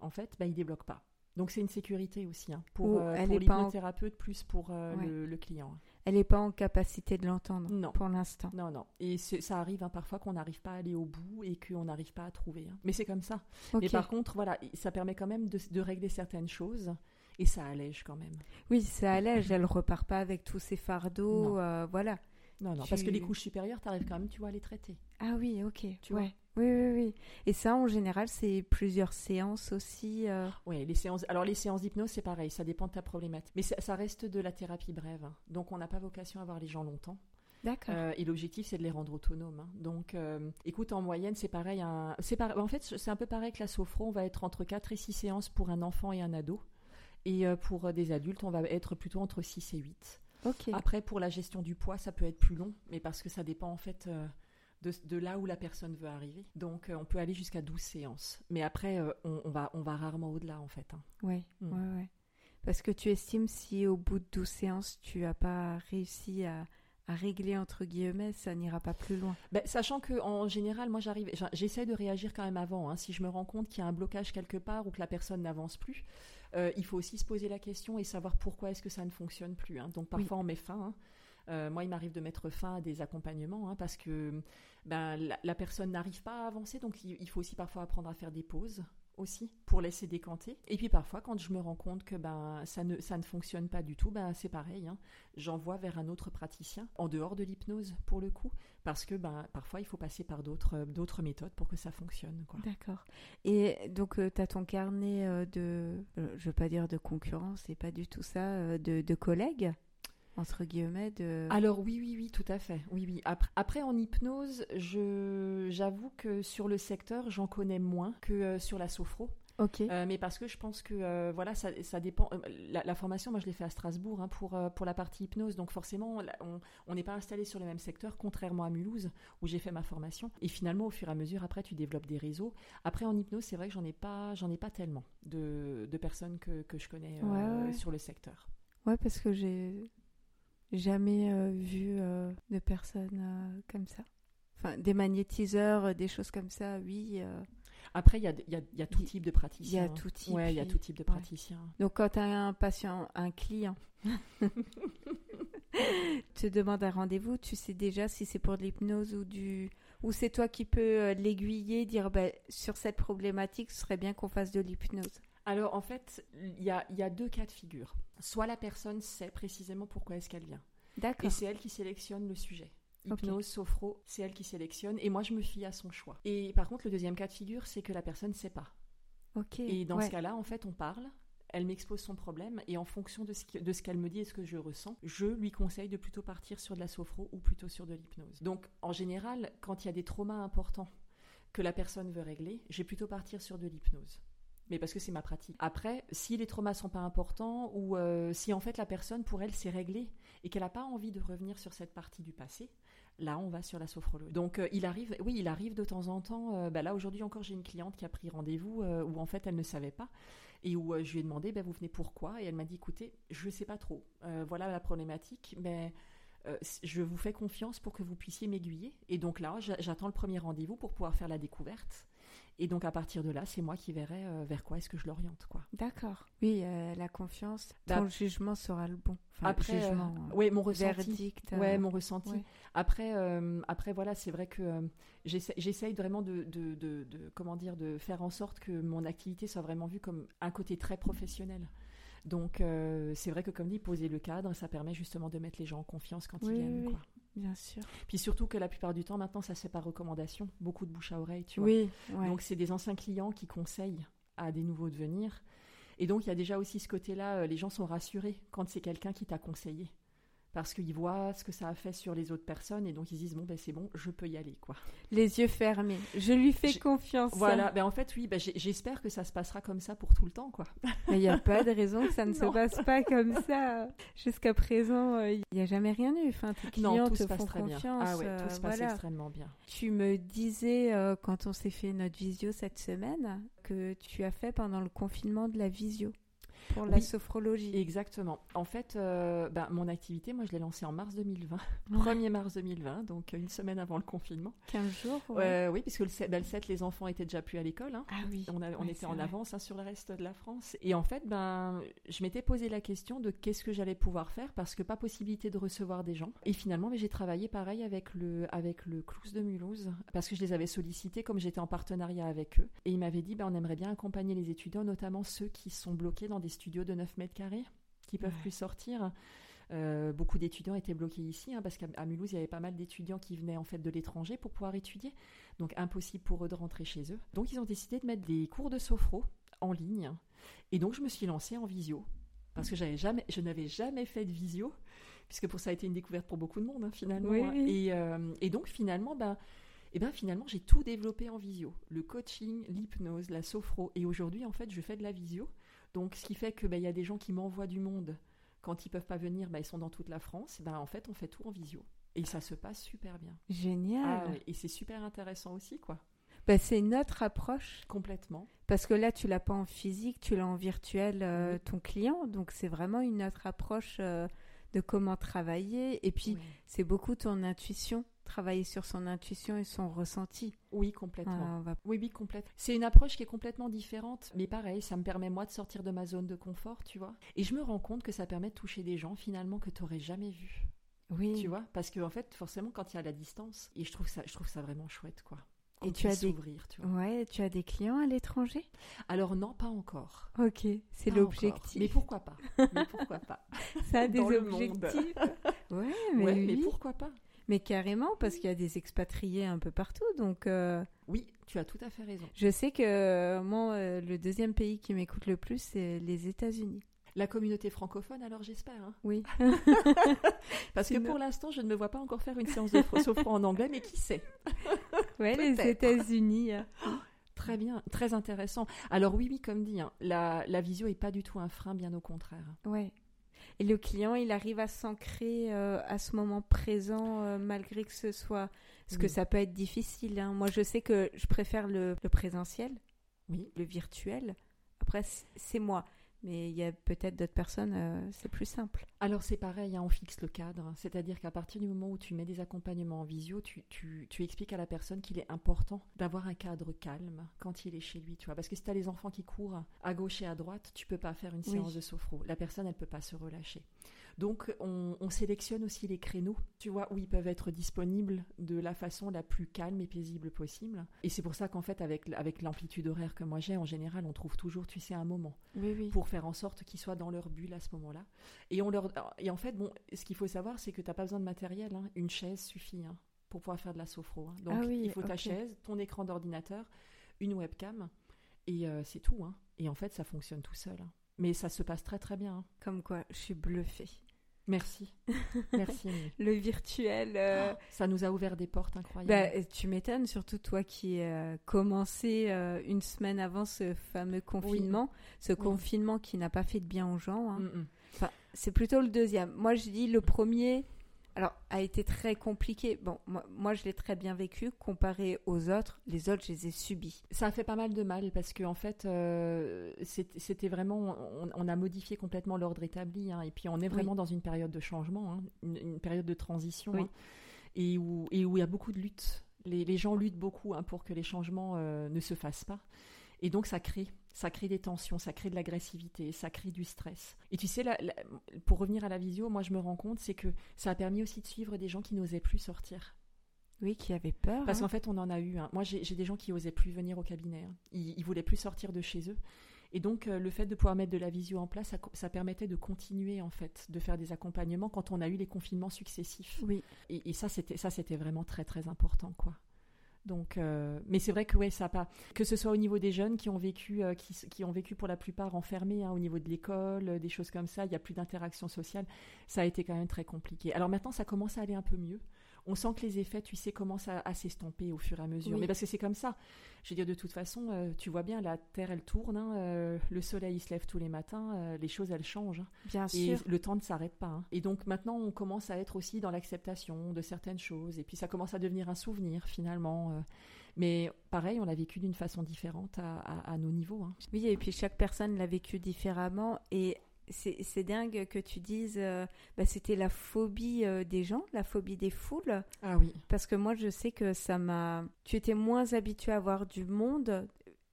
en fait, bah, il débloque pas. Donc c'est une sécurité aussi hein, pour, Ou euh, pour en- l'hypnothérapeute plus pour Ouais. le, le client. Elle n'est pas en capacité de l'entendre Non. pour l'instant. Non, non. Et ça arrive hein, parfois qu'on n'arrive pas à aller au bout et qu'on n'arrive pas à trouver. hein. Mais c'est comme ça. Ok. Mais par contre, voilà, ça permet quand même de, de régler certaines choses et ça allège quand même. Oui, ça allège. Elle repart pas avec tous ses fardeaux. Euh, voilà. Non, non, Tu- parce que les couches supérieures, tu arrives quand même, tu vois, à les traiter. Ah oui, ok. Tu ouais. Oui, oui, oui. Et ça, en général, c'est plusieurs séances aussi. euh, Oui, les séances. Alors les séances d'hypnose, c'est pareil, ça dépend de ta problématique. Mais ça, ça reste de la thérapie brève, hein. donc on n'a pas vocation à voir les gens longtemps. D'accord. Euh, et l'objectif, c'est de les rendre autonomes. hein. Donc, euh, écoute, en moyenne, c'est pareil. un- c'est par- En fait, c'est un peu pareil que la sophro. On va être entre 4 et 6 séances pour un enfant et un ado. Et pour des adultes, on va être plutôt entre 6 et 8. Après, pour la gestion du poids, ça peut être plus long, mais parce que ça dépend en fait euh, de, de là où la personne veut arriver. Donc, euh, on peut aller jusqu'à 12 séances. Mais après, euh, on, on va, on va rarement au-delà, en fait. hein. Ouais, Hmm. ouais, ouais. Parce que tu estimes si au bout de 12 séances, tu n'as pas réussi à, à régler, entre guillemets, ça n'ira pas plus loin. Ben, sachant que en général, moi j'arrive, j'a- j'essaie de réagir quand même avant. hein. Si je me rends compte qu'il y a un blocage quelque part ou que la personne n'avance plus, euh, il faut aussi se poser la question et savoir pourquoi est-ce que ça ne fonctionne plus. hein. Donc parfois on met fin. hein. Euh, moi, il m'arrive de mettre fin à des accompagnements hein, parce que ben, la, la personne n'arrive pas à avancer. Donc il, il faut aussi parfois apprendre à faire des pauses aussi pour laisser décanter. Et puis parfois, quand je me rends compte que ben ça ne ça ne fonctionne pas du tout, ben c'est pareil. hein. J'envoie vers un autre praticien en dehors de l'hypnose pour le coup parce que ben, parfois il faut passer par d'autres euh, méthodes pour que ça fonctionne. D'accord. Et donc, tu as ton carnet euh, de, euh, je veux pas dire de concurrence, c'est pas du tout ça, euh, de, de collègues, entre guillemets, de... Alors oui, oui, oui, tout à fait. Oui, oui. Après, après en hypnose, je j'avoue que sur le secteur, j'en connais moins que euh, sur la sophro. ok. Euh, mais parce que je pense que euh, voilà, ça, ça dépend. euh, La, la formation, moi, je l'ai fait à Strasbourg hein, pour pour la partie hypnose, donc forcément, on n'est pas installé sur le même secteur, contrairement à Mulhouse où j'ai fait ma formation. Et finalement, au fur et à mesure, après, tu développes des réseaux. Après, en hypnose, c'est vrai que j'en ai pas, j'en ai pas tellement de, de personnes que, que je connais Ouais, ouais. sur le secteur. Ouais, parce que j'ai jamais euh, vu euh, de personnes euh, comme ça. Enfin, des magnétiseurs, des choses comme ça, oui. Après, il y a, y, a, y a tout type de Il y praticiens. a tout type. Ouais, il y a tout type de Ouais. praticiens. Donc, quand tu as un patient, un client, te demande un rendez-vous, tu sais déjà si c'est pour de l'hypnose ou du. Ou c'est toi qui peux l'aiguiller, dire ben, sur cette problématique, ce serait bien qu'on fasse de l'hypnose. Alors, en fait, il y a, il y a deux cas de figure. Soit la personne sait précisément pourquoi est-ce qu'elle vient. Et D'accord. c'est elle qui sélectionne le sujet. Hypnose, sophro, c'est elle qui sélectionne. Et moi, je me fie à son choix. Et par contre, le deuxième cas de figure, c'est que la personne ne sait pas. Ok. Et dans ouais. ce cas-là, en fait, on parle. Elle m'expose son problème et en fonction de ce de ce qu'elle me dit et ce que je ressens, je lui conseille de plutôt partir sur de la sophro ou plutôt sur de l'hypnose. Donc, en général, quand il y a des traumas importants que la personne veut régler, j'ai plutôt partir sur de l'hypnose. Mais parce que c'est ma pratique. Après, si les traumas sont pas importants ou euh, si en fait la personne pour elle c'est réglé et qu'elle n'a pas envie de revenir sur cette partie du passé, là on va sur la sophrologie. Donc euh, il arrive, oui, il arrive de temps en temps. euh, bah là aujourd'hui encore j'ai une cliente qui a pris rendez-vous où en fait elle ne savait pas et où je lui ai demandé bah, vous venez pourquoi et elle m'a dit écoutez je sais pas trop. Voilà la problématique, mais je vous fais confiance pour que vous puissiez m'aiguiller. Et donc là, j'a- j'attends le premier rendez-vous pour pouvoir faire la découverte. Et donc à partir de là, c'est moi qui verrai euh, vers quoi est-ce que je l'oriente, quoi. D'accord. Oui, euh, la confiance. Bah, Ton jugement sera le bon. Enfin, après, euh, jugement, euh, ouais, mon ressenti. verdict. Ouais, mon ressenti. ouais. Après, après voilà, c'est vrai que j'essa- j'essaye vraiment de, de, de- de- comment dire, de faire en sorte que mon activité soit vraiment vue comme un côté très professionnel. Donc, c'est vrai que comme dit, poser le cadre, ça permet justement de mettre les gens en confiance quand Oui, ils viennent. oui, quoi. Bien sûr. Puis surtout que la plupart du temps, maintenant, ça se fait par recommandation, beaucoup de bouche à oreille, tu vois. Oui, ouais. Donc c'est des anciens clients qui conseillent à des nouveaux de venir. Et donc il y a déjà aussi ce côté-là, euh, les gens sont rassurés quand c'est quelqu'un qui t'a conseillé. Parce qu'ils voient ce que ça a fait sur les autres personnes et donc ils se disent bon ben c'est bon, je peux y aller quoi. Les yeux fermés. Je lui fais confiance. Voilà, ben en fait oui, ben, j'espère que ça se passera comme ça pour tout le temps quoi. Mais il n'y a pas de raison que ça ne se passe pas comme ça. Jusqu'à présent, euh, il n'y a jamais rien eu. Enfin, tes clients non, tout te se passe font très bien. confiance. Ah ouais, euh, tout se passe voilà. extrêmement bien. Tu me disais, euh, quand on s'est fait notre visio cette semaine, que tu as fait pendant le confinement de la visio pour la Oui. sophrologie. Exactement. En fait, euh, ben, mon activité, moi je l'ai lancée en mars 2020, Ouais. 1er mars 2020, donc une semaine avant le confinement. 15 jours. ouais. Euh, oui, puisque le 7, ben, le 7, les enfants étaient déjà plus à l'école. hein. Ah oui. On, a- on Ouais, était en vrai. avance hein, sur le reste de la France. Et en fait, ben, je m'étais posé la question de qu'est-ce que j'allais pouvoir faire parce que pas possibilité de recevoir des gens. Et finalement, ben, j'ai travaillé pareil avec le, avec le Clous de Mulhouse parce que je les avais sollicités comme j'étais en partenariat avec eux. Et ils m'avaient dit, ben, on aimerait bien accompagner les étudiants, notamment ceux qui sont bloqués dans des studios de 9 mètres carrés, qui peuvent Ouais. plus sortir. Euh, beaucoup d'étudiants étaient bloqués ici hein, parce qu'à Mulhouse, il y avait pas mal d'étudiants qui venaient en fait de l'étranger pour pouvoir étudier. Donc impossible pour eux de rentrer chez eux. Donc ils ont décidé de mettre des cours de sophro en ligne. Et donc je me suis lancée en visio. Parce que j'avais jamais, je n'avais jamais fait de visio, puisque pour ça a été une découverte pour beaucoup de monde hein, finalement. Oui, hein. oui. Et, euh, et donc finalement, ben, et ben finalement j'ai tout développé en visio. Le coaching, l'hypnose, la sophro. Et aujourd'hui en fait je fais de la visio. Donc ce qui fait que ben, il y a des gens qui m'envoient du monde. Quand ils peuvent pas venir, ben, ils sont dans toute la France. Ben, en fait on fait tout en visio. Et ça se passe super bien. Génial. Ah et c'est super intéressant aussi, quoi. Bah, c'est une autre approche. Complètement. Parce que là, tu l'as pas en physique, tu l'as en virtuel, euh, Oui. ton client. Donc, c'est vraiment une autre approche euh, de comment travailler. Et puis, Oui, c'est beaucoup ton intuition, travailler sur son intuition et son ressenti. Oui, complètement. Ah, va- Oui, oui, complètement. C'est une approche qui est complètement différente, mais pareil, ça me permet moi de sortir de ma zone de confort, tu vois. Et je me rends compte que ça permet de toucher des gens finalement que tu n'aurais jamais vus, Oui. tu vois. Parce que en fait, forcément, quand il y a la distance, et je trouve ça, je trouve ça vraiment chouette, quoi. Et tu as des- tu vois. Ouais, tu as des clients à l'étranger? Alors non, pas encore. Ok, c'est l'objectif. Mais pourquoi pas? Mais pourquoi pas? Ça a des objectifs. ouais, mais Ouais, oui. mais pourquoi pas? Mais carrément, parce qu'il y a des expatriés un peu partout. Donc, euh, Oui, tu as tout à fait raison. je sais que euh, moi, euh, le deuxième pays qui m'écoute le plus, c'est les États-Unis. La communauté francophone, alors j'espère. hein. Oui. Parce que pour l'instant, je ne me vois pas encore faire une séance de sophro en anglais, mais qui sait? Ouais, les. États-Unis. euh. Très bien, très intéressant. Alors oui, oui, comme dit, hein, la, la visio est pas du tout un frein, bien au contraire. Ouais. Et le client, il arrive à s'ancrer euh, à ce moment présent, euh, malgré que ce soit. Parce que ça peut être difficile. hein. Moi, je sais que je préfère le, le présentiel, Oui, le virtuel. Après, c'est moi. Mais il y a peut-être d'autres personnes, euh, c'est plus simple. Alors c'est pareil, hein, on fixe le cadre, c'est-à-dire qu'à partir du moment où tu mets des accompagnements en visio, tu, tu- tu expliques à la personne qu'il est important d'avoir un cadre calme quand il est chez lui, tu vois. Parce que si tu as les enfants qui courent à gauche et à droite, tu peux pas faire une Oui. séance de sophro. La personne, elle peut pas se relâcher. Donc on, on sélectionne aussi les créneaux, tu vois, où ils peuvent être disponibles de la façon la plus calme et paisible possible. Et c'est pour ça qu'en fait, avec, avec l'amplitude horaire que moi j'ai, en général, on trouve toujours, tu sais, un moment Oui, oui. pour faire en sorte qu'ils soient dans leur bulle à ce moment-là. Et, on leur... et en fait, bon, ce qu'il faut savoir, c'est que tu n'as pas besoin de matériel. hein. Une chaise suffit hein, pour pouvoir faire de la sophro. hein. Donc, Ah oui, il faut ta chaise, ton écran d'ordinateur, une webcam. Et euh, c'est tout. Et en fait, ça fonctionne tout seul. Mais ça se passe très très bien. Comme quoi, je suis bluffée. Merci. Merci. Le virtuel. euh, Ça nous a ouvert des portes incroyables. bah, tu m'étonnes, surtout toi qui as commencé euh, une semaine avant ce fameux confinement, ce confinement qui n'a pas fait de bien aux gens. hein. Mm, mm. Enfin, c'est plutôt le deuxième. Moi, je dis le premier, alors, a été très compliqué. Bon, moi, moi, je l'ai très bien vécu. Comparé aux autres, les autres, je les ai subis. Ça a fait pas mal de mal parce que en fait, euh, c'était vraiment, on, on a modifié complètement l'ordre établi, hein, et puis on est vraiment dans une période de changement, hein, une, une période de transition, Oui. hein, et où et où il y a beaucoup de luttes. Les, les gens luttent beaucoup pour que les changements euh, ne se fassent pas, et donc ça crée, ça crée des tensions, ça crée de l'agressivité, ça crée du stress. Et tu sais, la- la- pour revenir à la visio, moi je me rends compte, c'est que ça a permis aussi de suivre des gens qui n'osaient plus sortir. Oui, qui avait peur. Parce hein. qu'en fait, on en a eu. hein. Moi, j'ai des gens qui osaient plus venir au cabinet. hein. Ils, ils voulaient plus sortir de chez eux. Et donc, euh, le fait de pouvoir mettre de la visio en place, ça, permettait de continuer, en fait, de faire des accompagnements quand on a eu les confinements successifs. Oui, Et, et ça, c'était ça, c'était vraiment très, très important, quoi. Donc, euh, mais c'est vrai que ouais, ça pas. Que ce soit au niveau des jeunes qui ont vécu, euh, qui, ont vécu pour la plupart enfermés, hein, au niveau de l'école, euh, des choses comme ça, il y a plus d'interaction sociale. Ça a été quand même très compliqué. Alors maintenant, ça commence à aller un peu mieux. On sent que les effets, tu sais, commencent à, à s'estomper au fur et à mesure. Oui. Mais parce que c'est comme ça. Je veux dire, de toute façon, euh, tu vois bien, la Terre, elle tourne, hein, euh, le soleil, il se lève tous les matins, euh, les choses, elles changent. hein. bien Et sûr. le temps ne s'arrête pas. hein. Et donc maintenant, on commence à être aussi dans l'acceptation de certaines choses. Et puis ça commence à devenir un souvenir finalement. Mais pareil, on l'a vécu d'une façon différente à, à- à nos niveaux. Oui, et puis chaque personne l'a vécu différemment. Et c'est dingue que tu dises, euh, bah, c'était la phobie euh, des gens, la phobie des foules. Ah oui. Parce que moi, je sais que ça m'a. Tu étais moins habitué à voir du monde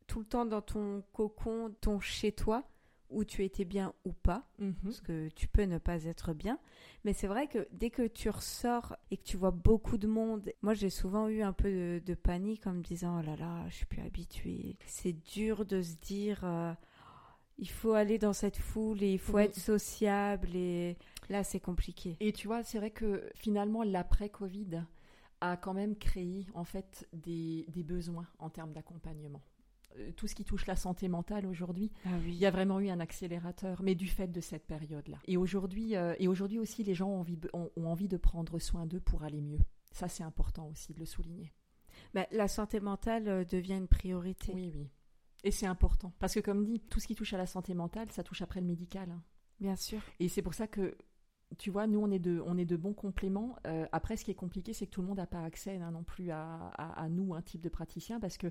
tout le temps dans ton cocon, ton chez-toi, où tu étais bien ou pas. Mhm. Parce que tu peux ne pas être bien. Mais c'est vrai que dès que tu ressors et que tu vois beaucoup de monde, moi j'ai souvent eu un peu de, de panique en me disant oh là là, je suis plus habituée. C'est dur de se dire euh, il faut aller dans cette foule et il faut Oui. être sociable et là c'est compliqué. Et tu vois, c'est vrai que finalement, l'après-Covid a quand même créé en fait des, des besoins en termes d'accompagnement. Euh, Tout ce qui touche la santé mentale aujourd'hui, Ah oui. Il y a vraiment eu un accélérateur, mais du fait de cette période-là. Et aujourd'hui, euh, et aujourd'hui aussi, les gens ont envie, ont, ont envie de prendre soin d'eux pour aller mieux. Ça, c'est important aussi de le souligner. Bah, la santé mentale euh, devient une priorité. Oui, oui. Et c'est important. Parce que, comme dit, tout ce qui touche à la santé mentale, ça touche après le médical. hein. Bien sûr. Et c'est pour ça que, tu vois, nous, on est de, on est de bons compléments. Euh, après, ce qui est compliqué, c'est que tout le monde n'a pas accès hein, non plus à, à- à nous, un type de praticien, parce que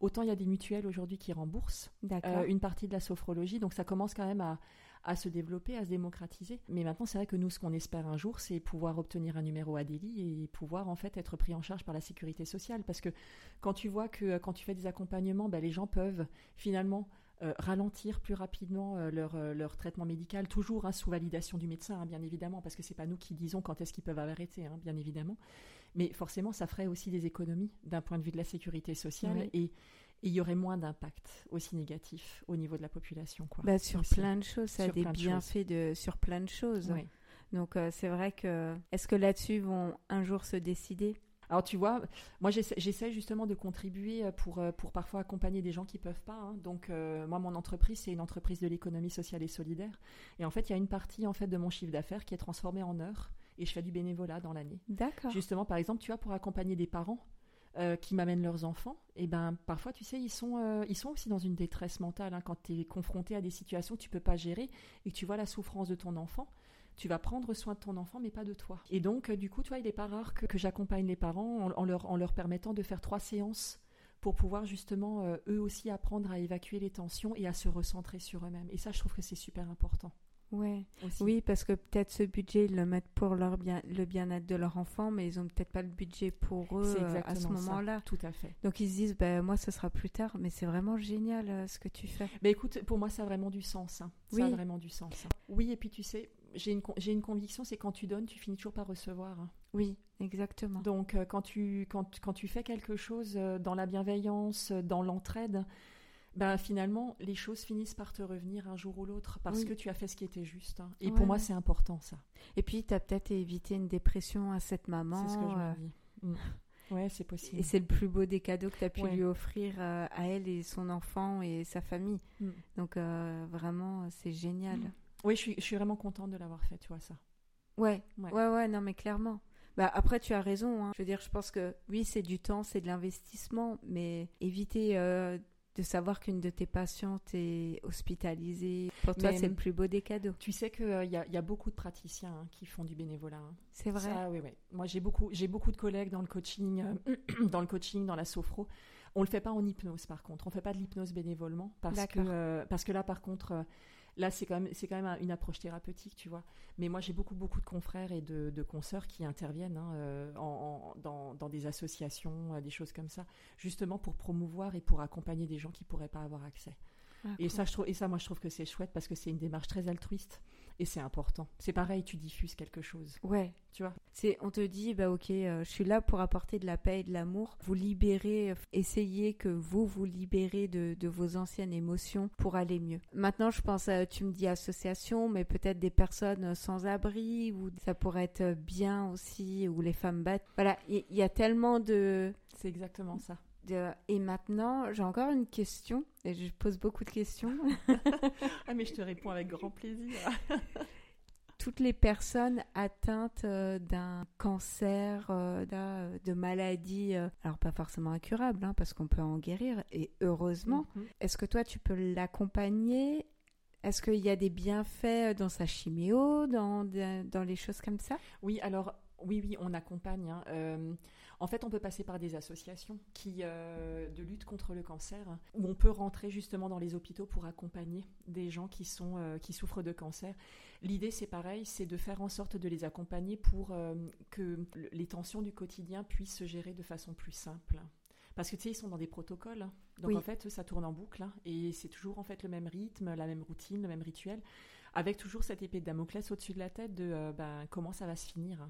autant il y a des mutuelles aujourd'hui qui remboursent, euh, une partie de la sophrologie. Donc ça commence quand même à, à se développer, à se démocratiser. Mais maintenant, c'est vrai que nous, ce qu'on espère un jour, c'est pouvoir obtenir un numéro ADELI et pouvoir en fait être pris en charge par la sécurité sociale. Parce que quand tu vois que euh, quand tu fais des accompagnements, ben, les gens peuvent finalement euh, ralentir plus rapidement euh, leur, euh, leur traitement médical, toujours hein, sous validation du médecin, hein, bien évidemment, parce que c'est pas nous qui disons quand est-ce qu'ils peuvent arrêter, hein, bien évidemment. Mais forcément, ça ferait aussi des économies d'un point de vue de la sécurité sociale Oui. et et il y aurait moins d'impact aussi négatif au niveau de la population. Quoi. Bah, sur aussi. plein de choses, ça a Sur des plein de bienfaits de, sur plein de choses. Oui. Donc euh, c'est vrai que est-ce que là-dessus vont un jour se décider? Alors tu vois, moi j'essa- j'essaie justement de contribuer euh, pour, euh, pour parfois accompagner des gens qui peuvent pas. hein. Donc euh, moi mon entreprise c'est une entreprise de l'économie sociale et solidaire. Et en fait il y a une partie en fait de mon chiffre d'affaires qui est transformée en heures et je fais du bénévolat dans l'année. D'accord. Justement par exemple tu vois pour accompagner des parents euh, qui m'amènent leurs enfants, et ben parfois tu sais ils sont euh, ils sont aussi dans une détresse mentale hein, quand tu es confronté à des situations que tu peux pas gérer et que tu vois la souffrance de ton enfant. Tu vas prendre soin de ton enfant, mais pas de toi. Et donc, euh, du coup, tu vois, il n'est pas rare que, j'accompagne les parents en, leur, permettant de faire trois séances pour pouvoir justement, eux aussi, apprendre à évacuer les tensions et à se recentrer sur eux-mêmes. Et ça, je trouve que c'est super important. Ouais. Aussi. Oui, parce que peut-être ce budget ils le mettent pour leur bien, le bien-être de leur enfant, mais ils ont peut-être pas le budget pour eux euh, à ce moment-là. Tout à fait. Donc ils se disent, ben moi ce sera plus tard, mais c'est vraiment génial euh, ce que tu fais. Mais écoute, pour moi, ça a vraiment du sens. hein. Ça a vraiment du sens. hein. Oui, et puis tu sais, j'ai une, j'ai une conviction, c'est quand tu donnes, tu finis toujours par recevoir. hein. Oui, exactement. Donc, euh, quand, tu, quand, quand tu fais quelque chose euh, dans la bienveillance, dans l'entraide, ben, finalement, les choses finissent par te revenir un jour ou l'autre parce Oui. que tu as fait ce qui était juste. hein. Et Ouais, pour moi, c'est important, ça. Et puis tu as peut-être évité une dépression à cette maman. C'est ce que je euh, me dis. Mm. Ouais, c'est possible. Et c'est le plus beau des cadeaux que tu as pu lui offrir euh, à elle et son enfant et sa famille. Mm. Donc euh, vraiment, c'est génial. Mm. Oui, je suis, je suis vraiment contente de l'avoir fait, tu vois ça. Ouais, ouais, ouais, non, mais clairement. Bah, après, tu as raison. Hein. Je veux dire, je pense que oui, c'est du temps, c'est de l'investissement, mais éviter euh, de savoir qu'une de tes patientes est hospitalisée, pour toi, c'est le plus beau des cadeaux. Tu sais qu'il euh, y, a, beaucoup de praticiens hein, qui font du bénévolat. Hein. C'est vrai. oui, oui. Moi, j'ai beaucoup, j'ai beaucoup de collègues dans le coaching, euh, dans le coaching, dans la sophro. On le fait pas en hypnose, par contre. On fait pas de l'hypnose bénévolement parce que, parce que là, par contre Là, c'est quand même, c'est quand même une approche thérapeutique, tu vois. Mais moi, j'ai beaucoup, beaucoup de confrères et de, de consoeurs qui interviennent hein, euh, en, dans, dans, des associations, euh, des choses comme ça, justement pour promouvoir et pour accompagner des gens qui pourraient pas avoir accès. Ah, et ça, je trouve, et ça, moi, je trouve que c'est chouette parce que c'est une démarche très altruiste. Et c'est important. C'est pareil, tu diffuses quelque chose. Ouais. Tu vois? C'est, on te dit, bah ok, euh, je suis là pour apporter de la paix et de l'amour. Vous libérez, euh, essayez que vous vous libérez de, de, vos anciennes émotions pour aller mieux. Maintenant, je pense, à, tu me dis association, mais peut-être des personnes sans abri, ou ça pourrait être bien aussi, ou les femmes battent. Voilà, il y, y a tellement de... C'est exactement ça. Et maintenant, j'ai encore une question, et je pose beaucoup de questions. ah, mais je te réponds avec grand plaisir. Toutes les personnes atteintes euh, d'un cancer, euh, de maladies, euh, alors pas forcément incurables, hein, parce qu'on peut en guérir, et heureusement, mhm. est-ce que toi, tu peux l'accompagner? Est-ce qu'il y a des bienfaits dans sa chimio, dans, dans les choses comme ça? Oui, alors oui, oui, on accompagne. Hein. En fait, on peut passer par des associations qui, euh, de lutte contre le cancer, où on peut rentrer justement dans les hôpitaux pour accompagner des gens qui, sont, euh, qui souffrent de cancer. L'idée, c'est pareil, c'est de faire en sorte de les accompagner pour euh, que les tensions du quotidien puissent se gérer de façon plus simple. Parce que tu sais, ils sont dans des protocoles. Hein. Donc en fait, ça tourne en boucle. Hein. et c'est toujours en fait le même rythme, la même routine, le même rituel avec toujours cette épée de Damoclès au-dessus de la tête de ben, comment ça va se finir.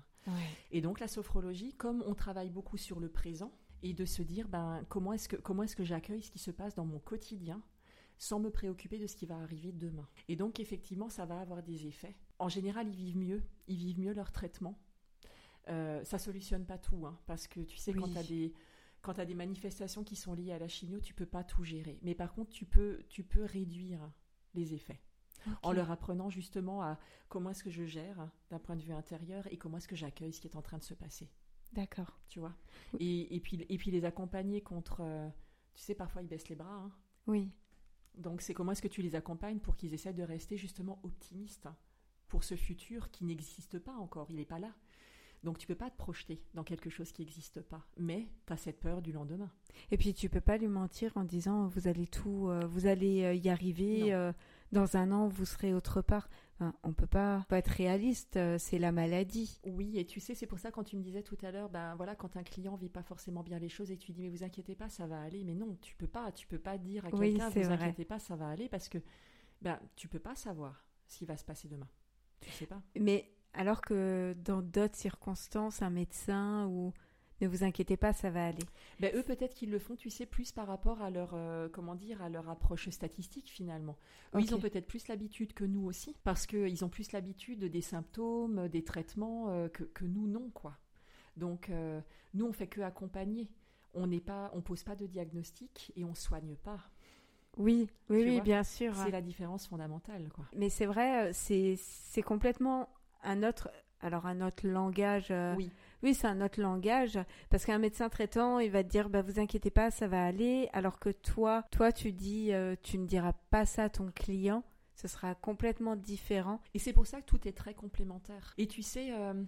Et donc la sophrologie, comme on travaille beaucoup sur le présent, et de se dire ben, comment est-ce que, comment est-ce que j'accueille ce qui se passe dans mon quotidien sans me préoccuper de ce qui va arriver demain? Et donc effectivement, ça va avoir des effets. En général, ils vivent mieux, ils vivent mieux leur traitement. Euh, ça solutionne pas tout, hein, parce que tu sais, quand tu as des quand tu as des manifestations qui sont liées à la chimio, tu peux pas tout gérer. Mais par contre, tu peux, tu peux réduire les effets en leur apprenant justement à comment est-ce que je gère d'un point de vue intérieur et comment est-ce que j'accueille ce qui est en train de se passer. D'accord. Tu vois? Et, puis, et puis les accompagner contre... Euh, tu sais, parfois ils baissent les bras. Hein. Oui. Donc c'est comment est-ce que tu les accompagnes pour qu'ils essaient de rester justement optimistes pour ce futur qui n'existe pas encore, il n'est pas là. Donc tu peux pas te projeter dans quelque chose qui n'existe pas, mais tu as cette peur du lendemain. Et puis tu peux pas lui mentir en disant vous allez tout, euh, vous allez euh, y arriver dans un an, vous serez autre part. On on peut pas, pas être réaliste, euh, c'est la maladie. Oui, et tu sais, c'est pour ça quand tu me disais tout à l'heure, ben voilà, quand un client vit pas forcément bien les choses et tu dis mais vous inquiétez pas, ça va aller. Mais non, tu peux pas, tu peux pas dire à quelqu'un vous inquiétez pas, ça va aller parce que ben tu peux pas savoir ce qui va se passer demain. Tu sais pas. Mais alors que dans d'autres circonstances, un médecin ou ne vous inquiétez pas, ça va aller. Ben, eux, peut-être qu'ils le font, tu sais, plus par rapport à leur, euh, comment dire, à leur approche statistique finalement. ils ont peut-être plus l'habitude que nous aussi, parce qu'ils ont plus l'habitude des symptômes, des traitements euh, que, que, nous non, quoi. Donc, euh, nous, on fait que accompagner. On n'est pas, on pose pas de diagnostic et on soigne pas. Oui, oui, oui, bien sûr. C'est la différence fondamentale, quoi. Mais c'est vrai, c'est complètement un autre, alors un autre langage. oui oui, c'est un autre langage, parce qu'un médecin traitant, il va te dire, bah, vous inquiétez pas, ça va aller, alors que toi, toi, tu dis, euh, tu ne diras pas ça à ton client, ce sera complètement différent. Et c'est pour ça que tout est très complémentaire. Et tu sais, euh,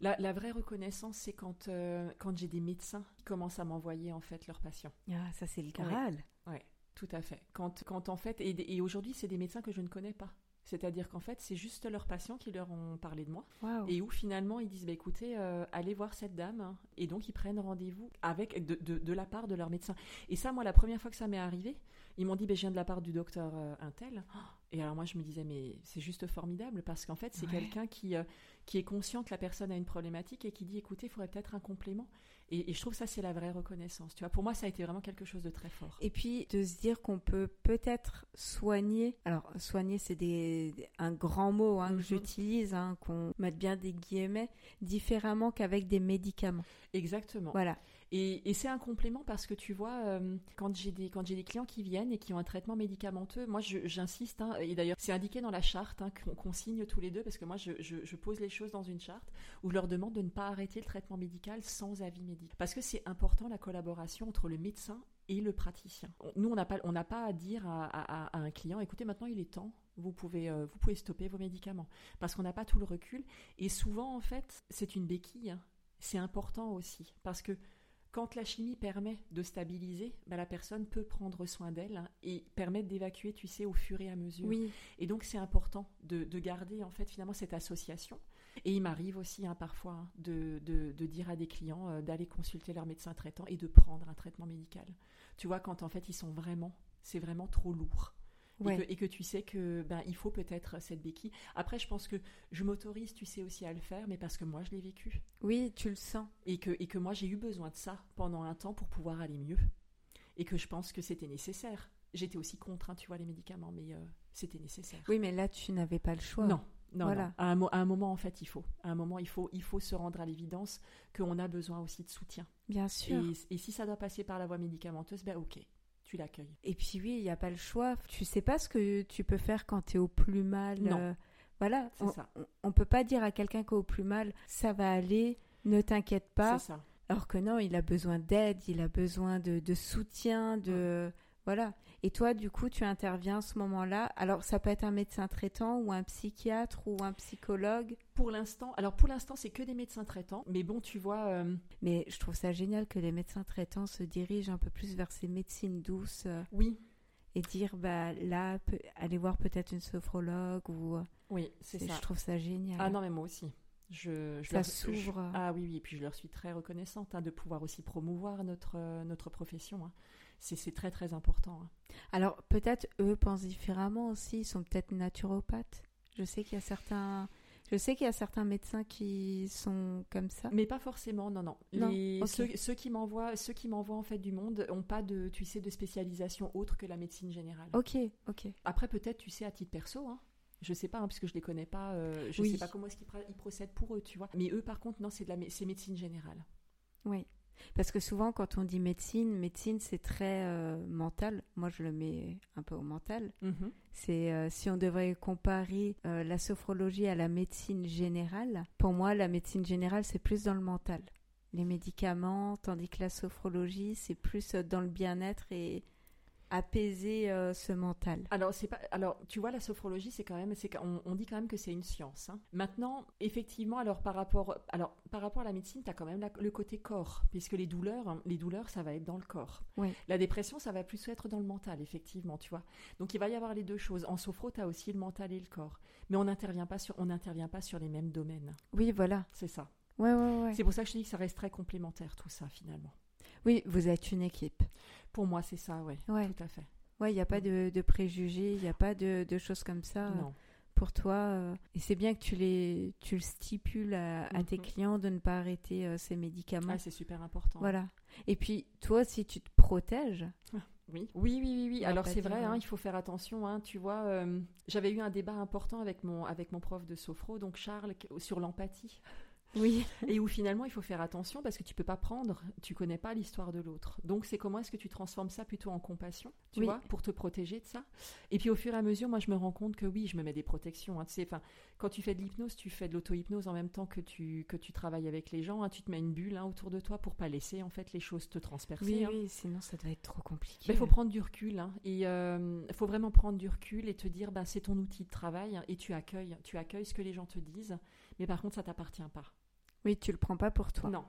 la, vraie reconnaissance, c'est quand, euh, quand j'ai des médecins qui commencent à m'envoyer en fait leurs patients. Ah, ça c'est le Graal. Ouais. Tout à fait. Quand, quand en fait, et aujourd'hui, c'est des médecins que je ne connais pas. C'est-à-dire qu'en fait, c'est juste leurs patients qui leur ont parlé de moi. Et où finalement, ils disent, bah, écoutez, euh, allez voir cette dame. Et donc, ils prennent rendez-vous avec de, de, la part de leur médecin. Et ça, moi, la première fois que ça m'est arrivé, ils m'ont dit, bah, je viens de la part du docteur euh, Intel. Et alors, moi, je me disais, mais c'est juste formidable parce qu'en fait, c'est quelqu'un qui, euh, qui est conscient que la personne a une problématique et qui dit, écoutez, il faudrait peut-être un complément. Et, je trouve ça, c'est la vraie reconnaissance. Tu vois, pour moi, ça a été vraiment quelque chose de très fort. Et puis, de se dire qu'on peut peut-être soigner. Alors, soigner, c'est des, un grand mot hein, que mhm. j'utilise, hein, qu'on mette bien des guillemets, différemment qu'avec des médicaments. Exactement. Voilà. Et, c'est un complément parce que tu vois, euh, quand j'ai des, quand j'ai des clients qui viennent et qui ont un traitement médicamenteux, moi j'insiste, hein, et d'ailleurs c'est indiqué dans la charte qu'on signe tous les deux, parce que moi je, je, pose les choses dans une charte où je leur demande de ne pas arrêter le traitement médical sans avis médical. Parce que c'est important la collaboration entre le médecin et le praticien. Nous, on n'a pas, on pas à dire à, à, un client, écoutez, maintenant il est temps, vous pouvez, euh, vous pouvez stopper vos médicaments, parce qu'on n'a pas tout le recul. Et souvent, en fait, c'est une béquille. Hein. C'est important aussi, parce que quand la chimie permet de stabiliser, bah, la personne peut prendre soin d'elle hein, et permettre d'évacuer, tu sais, au fur et à mesure. Oui. Et donc c'est important de, garder en fait finalement cette association. Et il m'arrive aussi hein, parfois hein, de, dire à des clients euh, d'aller consulter leur médecin traitant et de prendre un traitement médical. Tu vois, quand en fait ils sont vraiment, c'est vraiment trop lourd et, que, tu sais que ben il faut peut-être cette béquille. Après, je pense que je m'autorise, tu sais aussi à le faire, mais parce que moi je l'ai vécu. Oui, tu le sens. Et que et que moi j'ai eu besoin de ça pendant un temps pour pouvoir aller mieux, et que je pense que c'était nécessaire. J'étais aussi contrainte, tu vois, les médicaments, mais euh, c'était nécessaire. Oui, mais là tu n'avais pas le choix. Non. Non, voilà. À, un, à, un, moment, en fait, il faut. À un moment, il faut, il faut se rendre à l'évidence qu'on a besoin aussi de soutien. Bien sûr. Et, et, si ça doit passer par la voie médicamenteuse, ben ok tu l'accueilles. Et puis oui, il n'y a pas le choix. Tu sais pas ce que tu peux faire quand tu es au plus mal. Non. Euh, voilà, on, ça. on, peut pas dire à quelqu'un qui est au plus mal, ça va aller, ne t'inquiète pas. C'est ça. Alors que non, il a besoin d'aide, il a besoin de, de soutien, de voilà. Et toi, du coup, tu interviens à ce moment-là. Alors, ça peut être un médecin traitant ou un psychiatre ou un psychologue? Pour l'instant, alors pour l'instant, c'est que des médecins traitants. Mais bon, tu vois. Euh, mais je trouve ça génial que les médecins traitants se dirigent un peu plus vers ces médecines douces. Euh, oui. Et dire, bah là, aller voir peut-être une sophrologue ou. Euh, oui, c'est ça. Je trouve ça génial. Ah non, mais moi aussi. Je, ça s'ouvre. Ah oui, oui, et puis je leur suis très reconnaissante hein, de pouvoir aussi promouvoir notre, notre profession. Hein c'est très très important. Hein. Alors peut-être eux pensent différemment aussi, ils sont peut-être naturopathes. Je sais qu'il y a certains, je sais qu'il y a certains médecins qui sont comme ça. Mais pas forcément, non, non. ceux, qui m'envoient, ceux qui m'envoient en fait du monde ont pas de, tu sais, de spécialisation autre que la médecine générale. Ok, ok. Après peut-être, tu sais, à titre perso, hein, je sais pas, hein, puisque je les connais pas, euh, je ne sais pas comment est-ce qu'ils procèdent pour eux, tu vois. Mais eux, par contre, non, c'est de la, c'est médecine générale. Oui. Parce que souvent, quand on dit médecine, médecine, c'est très euh, mental. Moi, je le mets un peu au mental. Mhm. C'est euh, si on devrait comparer euh, la sophrologie à la médecine générale. Pour moi, la médecine générale, c'est plus dans le mental. Les médicaments, tandis que la sophrologie, c'est plus dans le bien-être et apaiser euh, ce mental Alors c'est pas alors tu vois la sophrologie c'est quand même c'est on, dit quand même que c'est une science. Hein. Maintenant effectivement alors par rapport alors par rapport à la médecine tu as quand même le côté corps puisque les douleurs hein, les douleurs ça va être dans le corps. La dépression ça va plus être dans le mental effectivement tu vois. Donc il va y avoir les deux choses. En sophro tu as aussi le mental et le corps. Mais on n'intervient pas sur on n'intervient pas sur les mêmes domaines. Oui voilà. C'est ça. Ouais, ouais, ouais. C'est pour ça que je dis que ça reste très complémentaire tout ça finalement. Oui, vous êtes une équipe. Pour moi, c'est ça, oui. Ouais. Tout à fait. Ouais, il n'y a pas de, préjugés, il n'y a pas de, choses comme ça. Non. Pour toi, euh, et c'est bien que tu, les, tu le stipules à, tes mhm. clients de ne pas arrêter euh, ces médicaments. Ah, c'est super important. Voilà. Et puis, toi, si tu te protèges, oui, oui, oui, oui. Alors c'est vrai, hein, il faut faire attention. Hein, tu vois, euh, j'avais eu un débat important avec mon avec mon prof de sophro, donc Charles, sur l'empathie. Oui. Et où finalement il faut faire attention parce que tu peux pas prendre, tu connais pas l'histoire de l'autre. Donc c'est comment est-ce que tu transformes ça plutôt en compassion, tu vois, pour te protéger de ça. Et puis au fur et à mesure, moi je me rends compte que oui, je me mets des protections. Hein. tu sais, enfin, quand tu fais de l'hypnose, tu fais de l'auto-hypnose en même temps que tu que tu travailles avec les gens. Hein. tu te mets une bulle hein, autour de toi pour pas laisser en fait les choses te transpercer. Oui, oui, sinon ça doit être trop compliqué. Il faut prendre du recul et il euh, faut vraiment prendre du recul et te dire, ben c'est ton outil de travail et tu accueilles, tu accueilles ce que les gens te disent. Mais par contre, ça t'appartient pas. Oui, tu le prends pas pour toi. Non,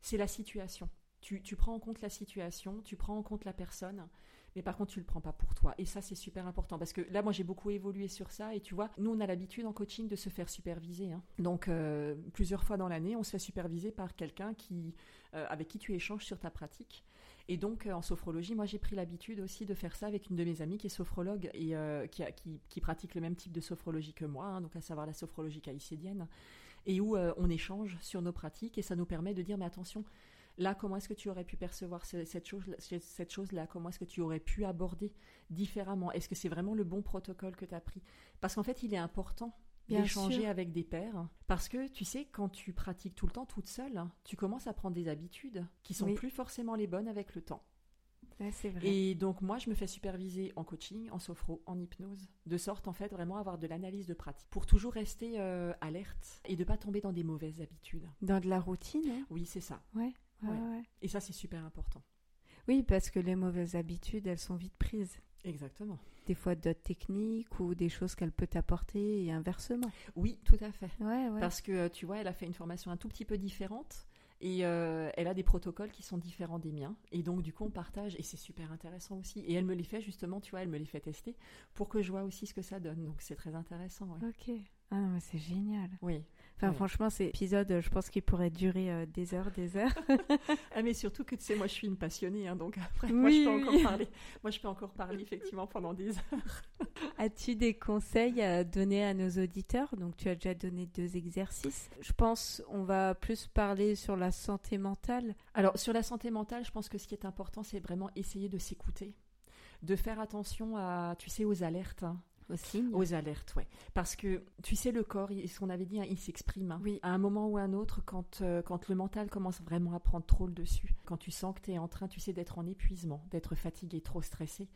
c'est la situation. Tu, prends en compte la situation, tu prends en compte la personne, mais par contre, tu le prends pas pour toi. Et ça, c'est super important parce que là, moi, j'ai beaucoup évolué sur ça. Et tu vois, nous, on a l'habitude en coaching de se faire superviser. Hein. Donc, euh, plusieurs fois dans l'année, on se fait superviser par quelqu'un qui, euh, avec qui tu échanges sur ta pratique. Et donc, euh, en sophrologie, moi, j'ai pris l'habitude aussi de faire ça avec une de mes amies qui est sophrologue et qui, qui, pratique le même type de sophrologie que moi, hein, donc à savoir la sophrologie caïcédienne et où euh, on échange sur nos pratiques et ça nous permet de dire mais attention, là comment est-ce que tu aurais pu percevoir cette chose, cette chose là, comment est-ce que tu aurais pu aborder différemment, est-ce que c'est vraiment le bon protocole que tu as pris? Parce qu'en fait il est important d'échanger avec des pairs. Parce que tu sais, quand tu pratiques tout le temps toute seule, tu commences à prendre des habitudes qui sont plus forcément les bonnes avec le temps. Vrai. Et donc moi, je me fais superviser en coaching, en sophro, en hypnose, de sorte en fait vraiment avoir de l'analyse de pratique pour toujours rester euh, alerte et de pas tomber dans des mauvaises habitudes. Dans de la routine. Hein oui, c'est ça. Ouais, ouais. Et ça, c'est super important. Oui, parce que les mauvaises habitudes, elles sont vite prises. Exactement. Des fois d'autres techniques ou des choses qu'elle peut apporter et inversement. Oui, tout à fait. Ouais, ouais. Parce que tu vois, elle a fait une formation un tout petit peu différente et euh, elle a des protocoles qui sont différents des miens. Et donc, du coup, on partage et c'est super intéressant aussi. Et elle me les fait justement, tu vois, elle me les fait tester pour que je vois aussi ce que ça donne. Donc, c'est très intéressant. Ok. Ah non, mais c'est génial. Oui. Enfin, franchement, cet épisode, je pense qu'il pourrait durer euh, des heures, des heures. ah, mais surtout que tu sais, moi, je suis une passionnée, hein, donc après, moi, je peux encore parler. Moi, je peux encore parler effectivement pendant des heures. As-tu des conseils à donner à nos auditeurs? Donc, tu as déjà donné deux exercices. Je pense, on va plus parler sur la santé mentale. Alors, sur la santé mentale, je pense que ce qui est important, c'est vraiment essayer de s'écouter de faire attention à, tu sais, aux alertes. Hein. Aux alertes, ouais. Parce que, tu sais, le corps, ce qu'on avait dit, hein, il s'exprime. Hein. Oui. À un moment ou à un autre, quand, euh, quand le mental commence vraiment à prendre trop le dessus, quand tu sens que tu es en train, tu sais, d'être en épuisement, d'être fatigué, trop stressé,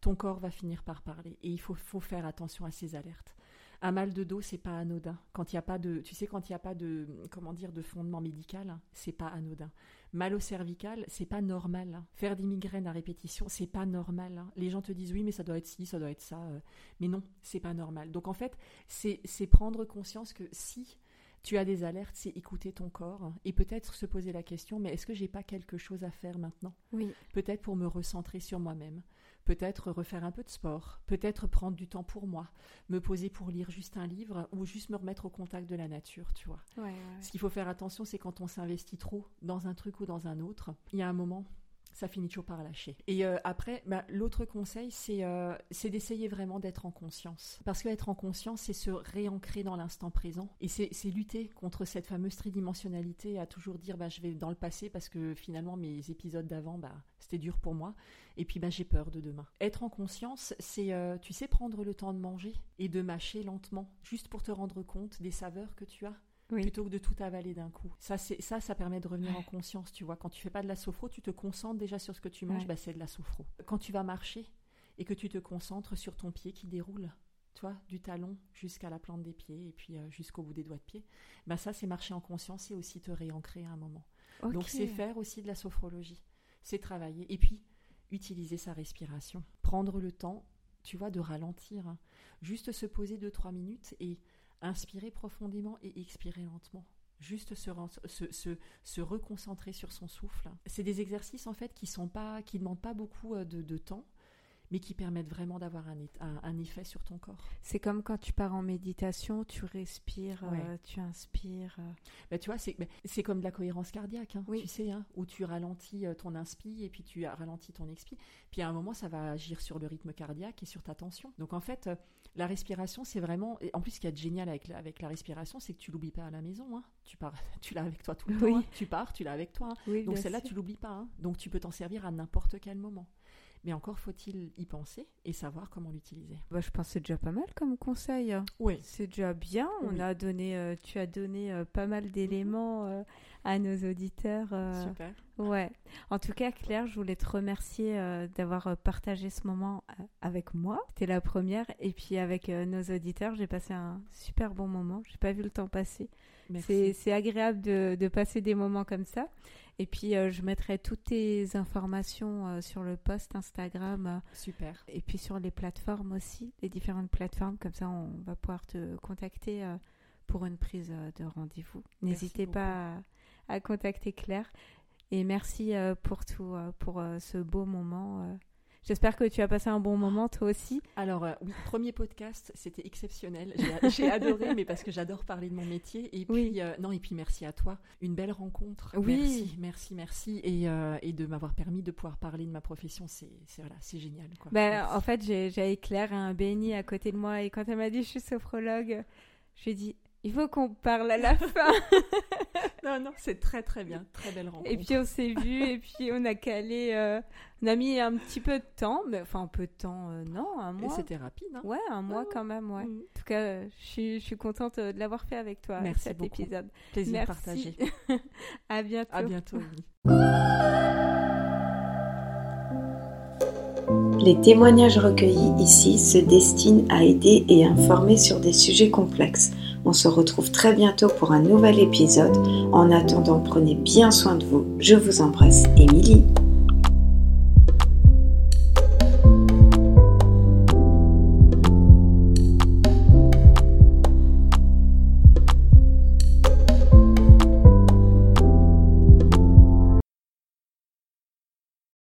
ton corps va finir par parler. Et il faut, faut faire attention à ces alertes. Un mal de dos, c'est pas anodin. Quand il y a pas de, tu sais, quand il n'y a pas de, comment dire, de fondement médical, c'est pas anodin. Mal au cervical, c'est pas normal. Faire des migraines à répétition, c'est pas normal. Les gens te disent oui, mais ça doit être ci, ça doit être ça. Euh. Mais non, c'est pas normal. Donc en fait, c'est prendre conscience que si tu as des alertes, c'est écouter ton corps et peut-être se poser la question, mais est-ce que j'ai pas quelque chose à faire maintenant? Oui. Peut-être pour me recentrer sur moi-même peut-être refaire un peu de sport, peut-être prendre du temps pour moi, me poser pour lire juste un livre ou juste me remettre au contact de la nature, tu vois. Ce qu'il faut faire attention, c'est quand on s'investit trop dans un truc ou dans un autre, il y a un moment, ça finit toujours par lâcher. Et euh, après, bah, l'autre conseil, euh, c'est d'essayer vraiment d'être en conscience. Parce qu'être en conscience, c'est se réancrer dans l'instant présent. Et c'est lutter contre cette fameuse tridimensionnalité à toujours dire bah, je vais dans le passé parce que finalement mes épisodes d'avant, bah, c'était dur pour moi. Et puis j'ai peur de demain. Être en conscience, c'est, euh, tu sais, prendre le temps de manger et de mâcher lentement, juste pour te rendre compte des saveurs que tu as plutôt que de tout avaler d'un coup. Ça, c'est ça, ça permet de revenir en conscience, tu vois. Quand tu fais pas de la sophro, tu te concentres déjà sur ce que tu manges, bah, c'est de la sophro. Quand tu vas marcher et que tu te concentres sur ton pied qui déroule, toi, du talon jusqu'à la plante des pieds et puis euh, jusqu'au bout des doigts de pied, bah ça, c'est marcher en conscience et aussi te réancrer à un moment. Donc c'est faire aussi de la sophrologie, c'est travailler et puis utiliser sa respiration, prendre le temps, tu vois, de ralentir, hein. juste se poser deux trois minutes et inspirer profondément et expirer lentement. Juste se, se, se, reconcentrer sur son souffle. C'est des exercices en fait qui sont pas, qui demandent pas beaucoup euh, de temps, mais qui permettent vraiment d'avoir un, un, effet sur ton corps. C'est comme quand tu pars en méditation, tu respires, euh, tu inspires. Euh. Bah, tu vois, c'est comme de la cohérence cardiaque, hein, tu sais, hein, où tu ralentis ton inspi et puis tu ralentis ton expi. Puis à un moment, ça va agir sur le rythme cardiaque et sur ta tension. Donc en fait, la respiration, c'est vraiment. En plus, ce qui est génial avec la, avec la respiration, c'est que tu l'oublies pas à la maison. Hein. Tu pars, tu l'as avec toi tout le temps. Tu pars, tu l'as avec toi. Donc celle-là, tu l'oublies pas. Donc tu peux t'en servir à n'importe quel moment. Mais encore faut-il y penser et savoir comment l'utiliser. Bah, je pense que c'est déjà pas mal comme conseil. Oui. C'est déjà bien. On a donné, euh, tu as donné euh, pas mal d'éléments euh, à nos auditeurs. Super. Ouais. En tout cas, Claire, je voulais te remercier d'avoir partagé ce moment avec moi. C'était la première. Et puis avec nos auditeurs, j'ai passé un super bon moment. J'ai pas vu le temps passer. C'est agréable de, de passer des moments comme ça. Et puis, euh, je mettrai toutes tes informations euh, sur le post Instagram. Euh, Super. Et puis sur les plateformes aussi, les différentes plateformes. Comme ça, on va pouvoir te contacter pour une prise de rendez-vous. N'hésitez pas à, à, contacter Claire. Et merci pour tout, pour ce beau moment J'espère que tu as passé un bon moment toi aussi. Alors euh, oui, premier podcast, c'était exceptionnel. J'ai adoré, mais parce que j'adore parler de mon métier. Et puis euh, non, et puis merci à toi, une belle rencontre. Oui. Merci, merci, merci, et, euh, et de m'avoir permis de pouvoir parler de ma profession, c'est voilà, c'est génial. Quoi. Ben, en fait, j'ai Claire un béni à côté de moi, et quand elle m'a dit je suis sophrologue, je lui ai dit il faut qu'on parle à la fin. non, non, c'est très très bien, très belle rencontre. Et puis on s'est vu, et puis on a calé, euh, on a mis un petit peu de temps, mais enfin un peu de temps, euh, non, un mois. Et c'était rapide, hein Ouais, un mois quand même, ouais. Mm. En tout cas, euh, je suis, je suis contente de l'avoir fait avec toi, Merci cet beaucoup. épisode. Plaisir Merci. partagé. à bientôt. À bientôt. Oui. Les témoignages recueillis ici se destinent à aider et informer sur des sujets complexes. On se retrouve très bientôt pour un nouvel épisode. En attendant, prenez bien soin de vous. Je vous embrasse, Émilie.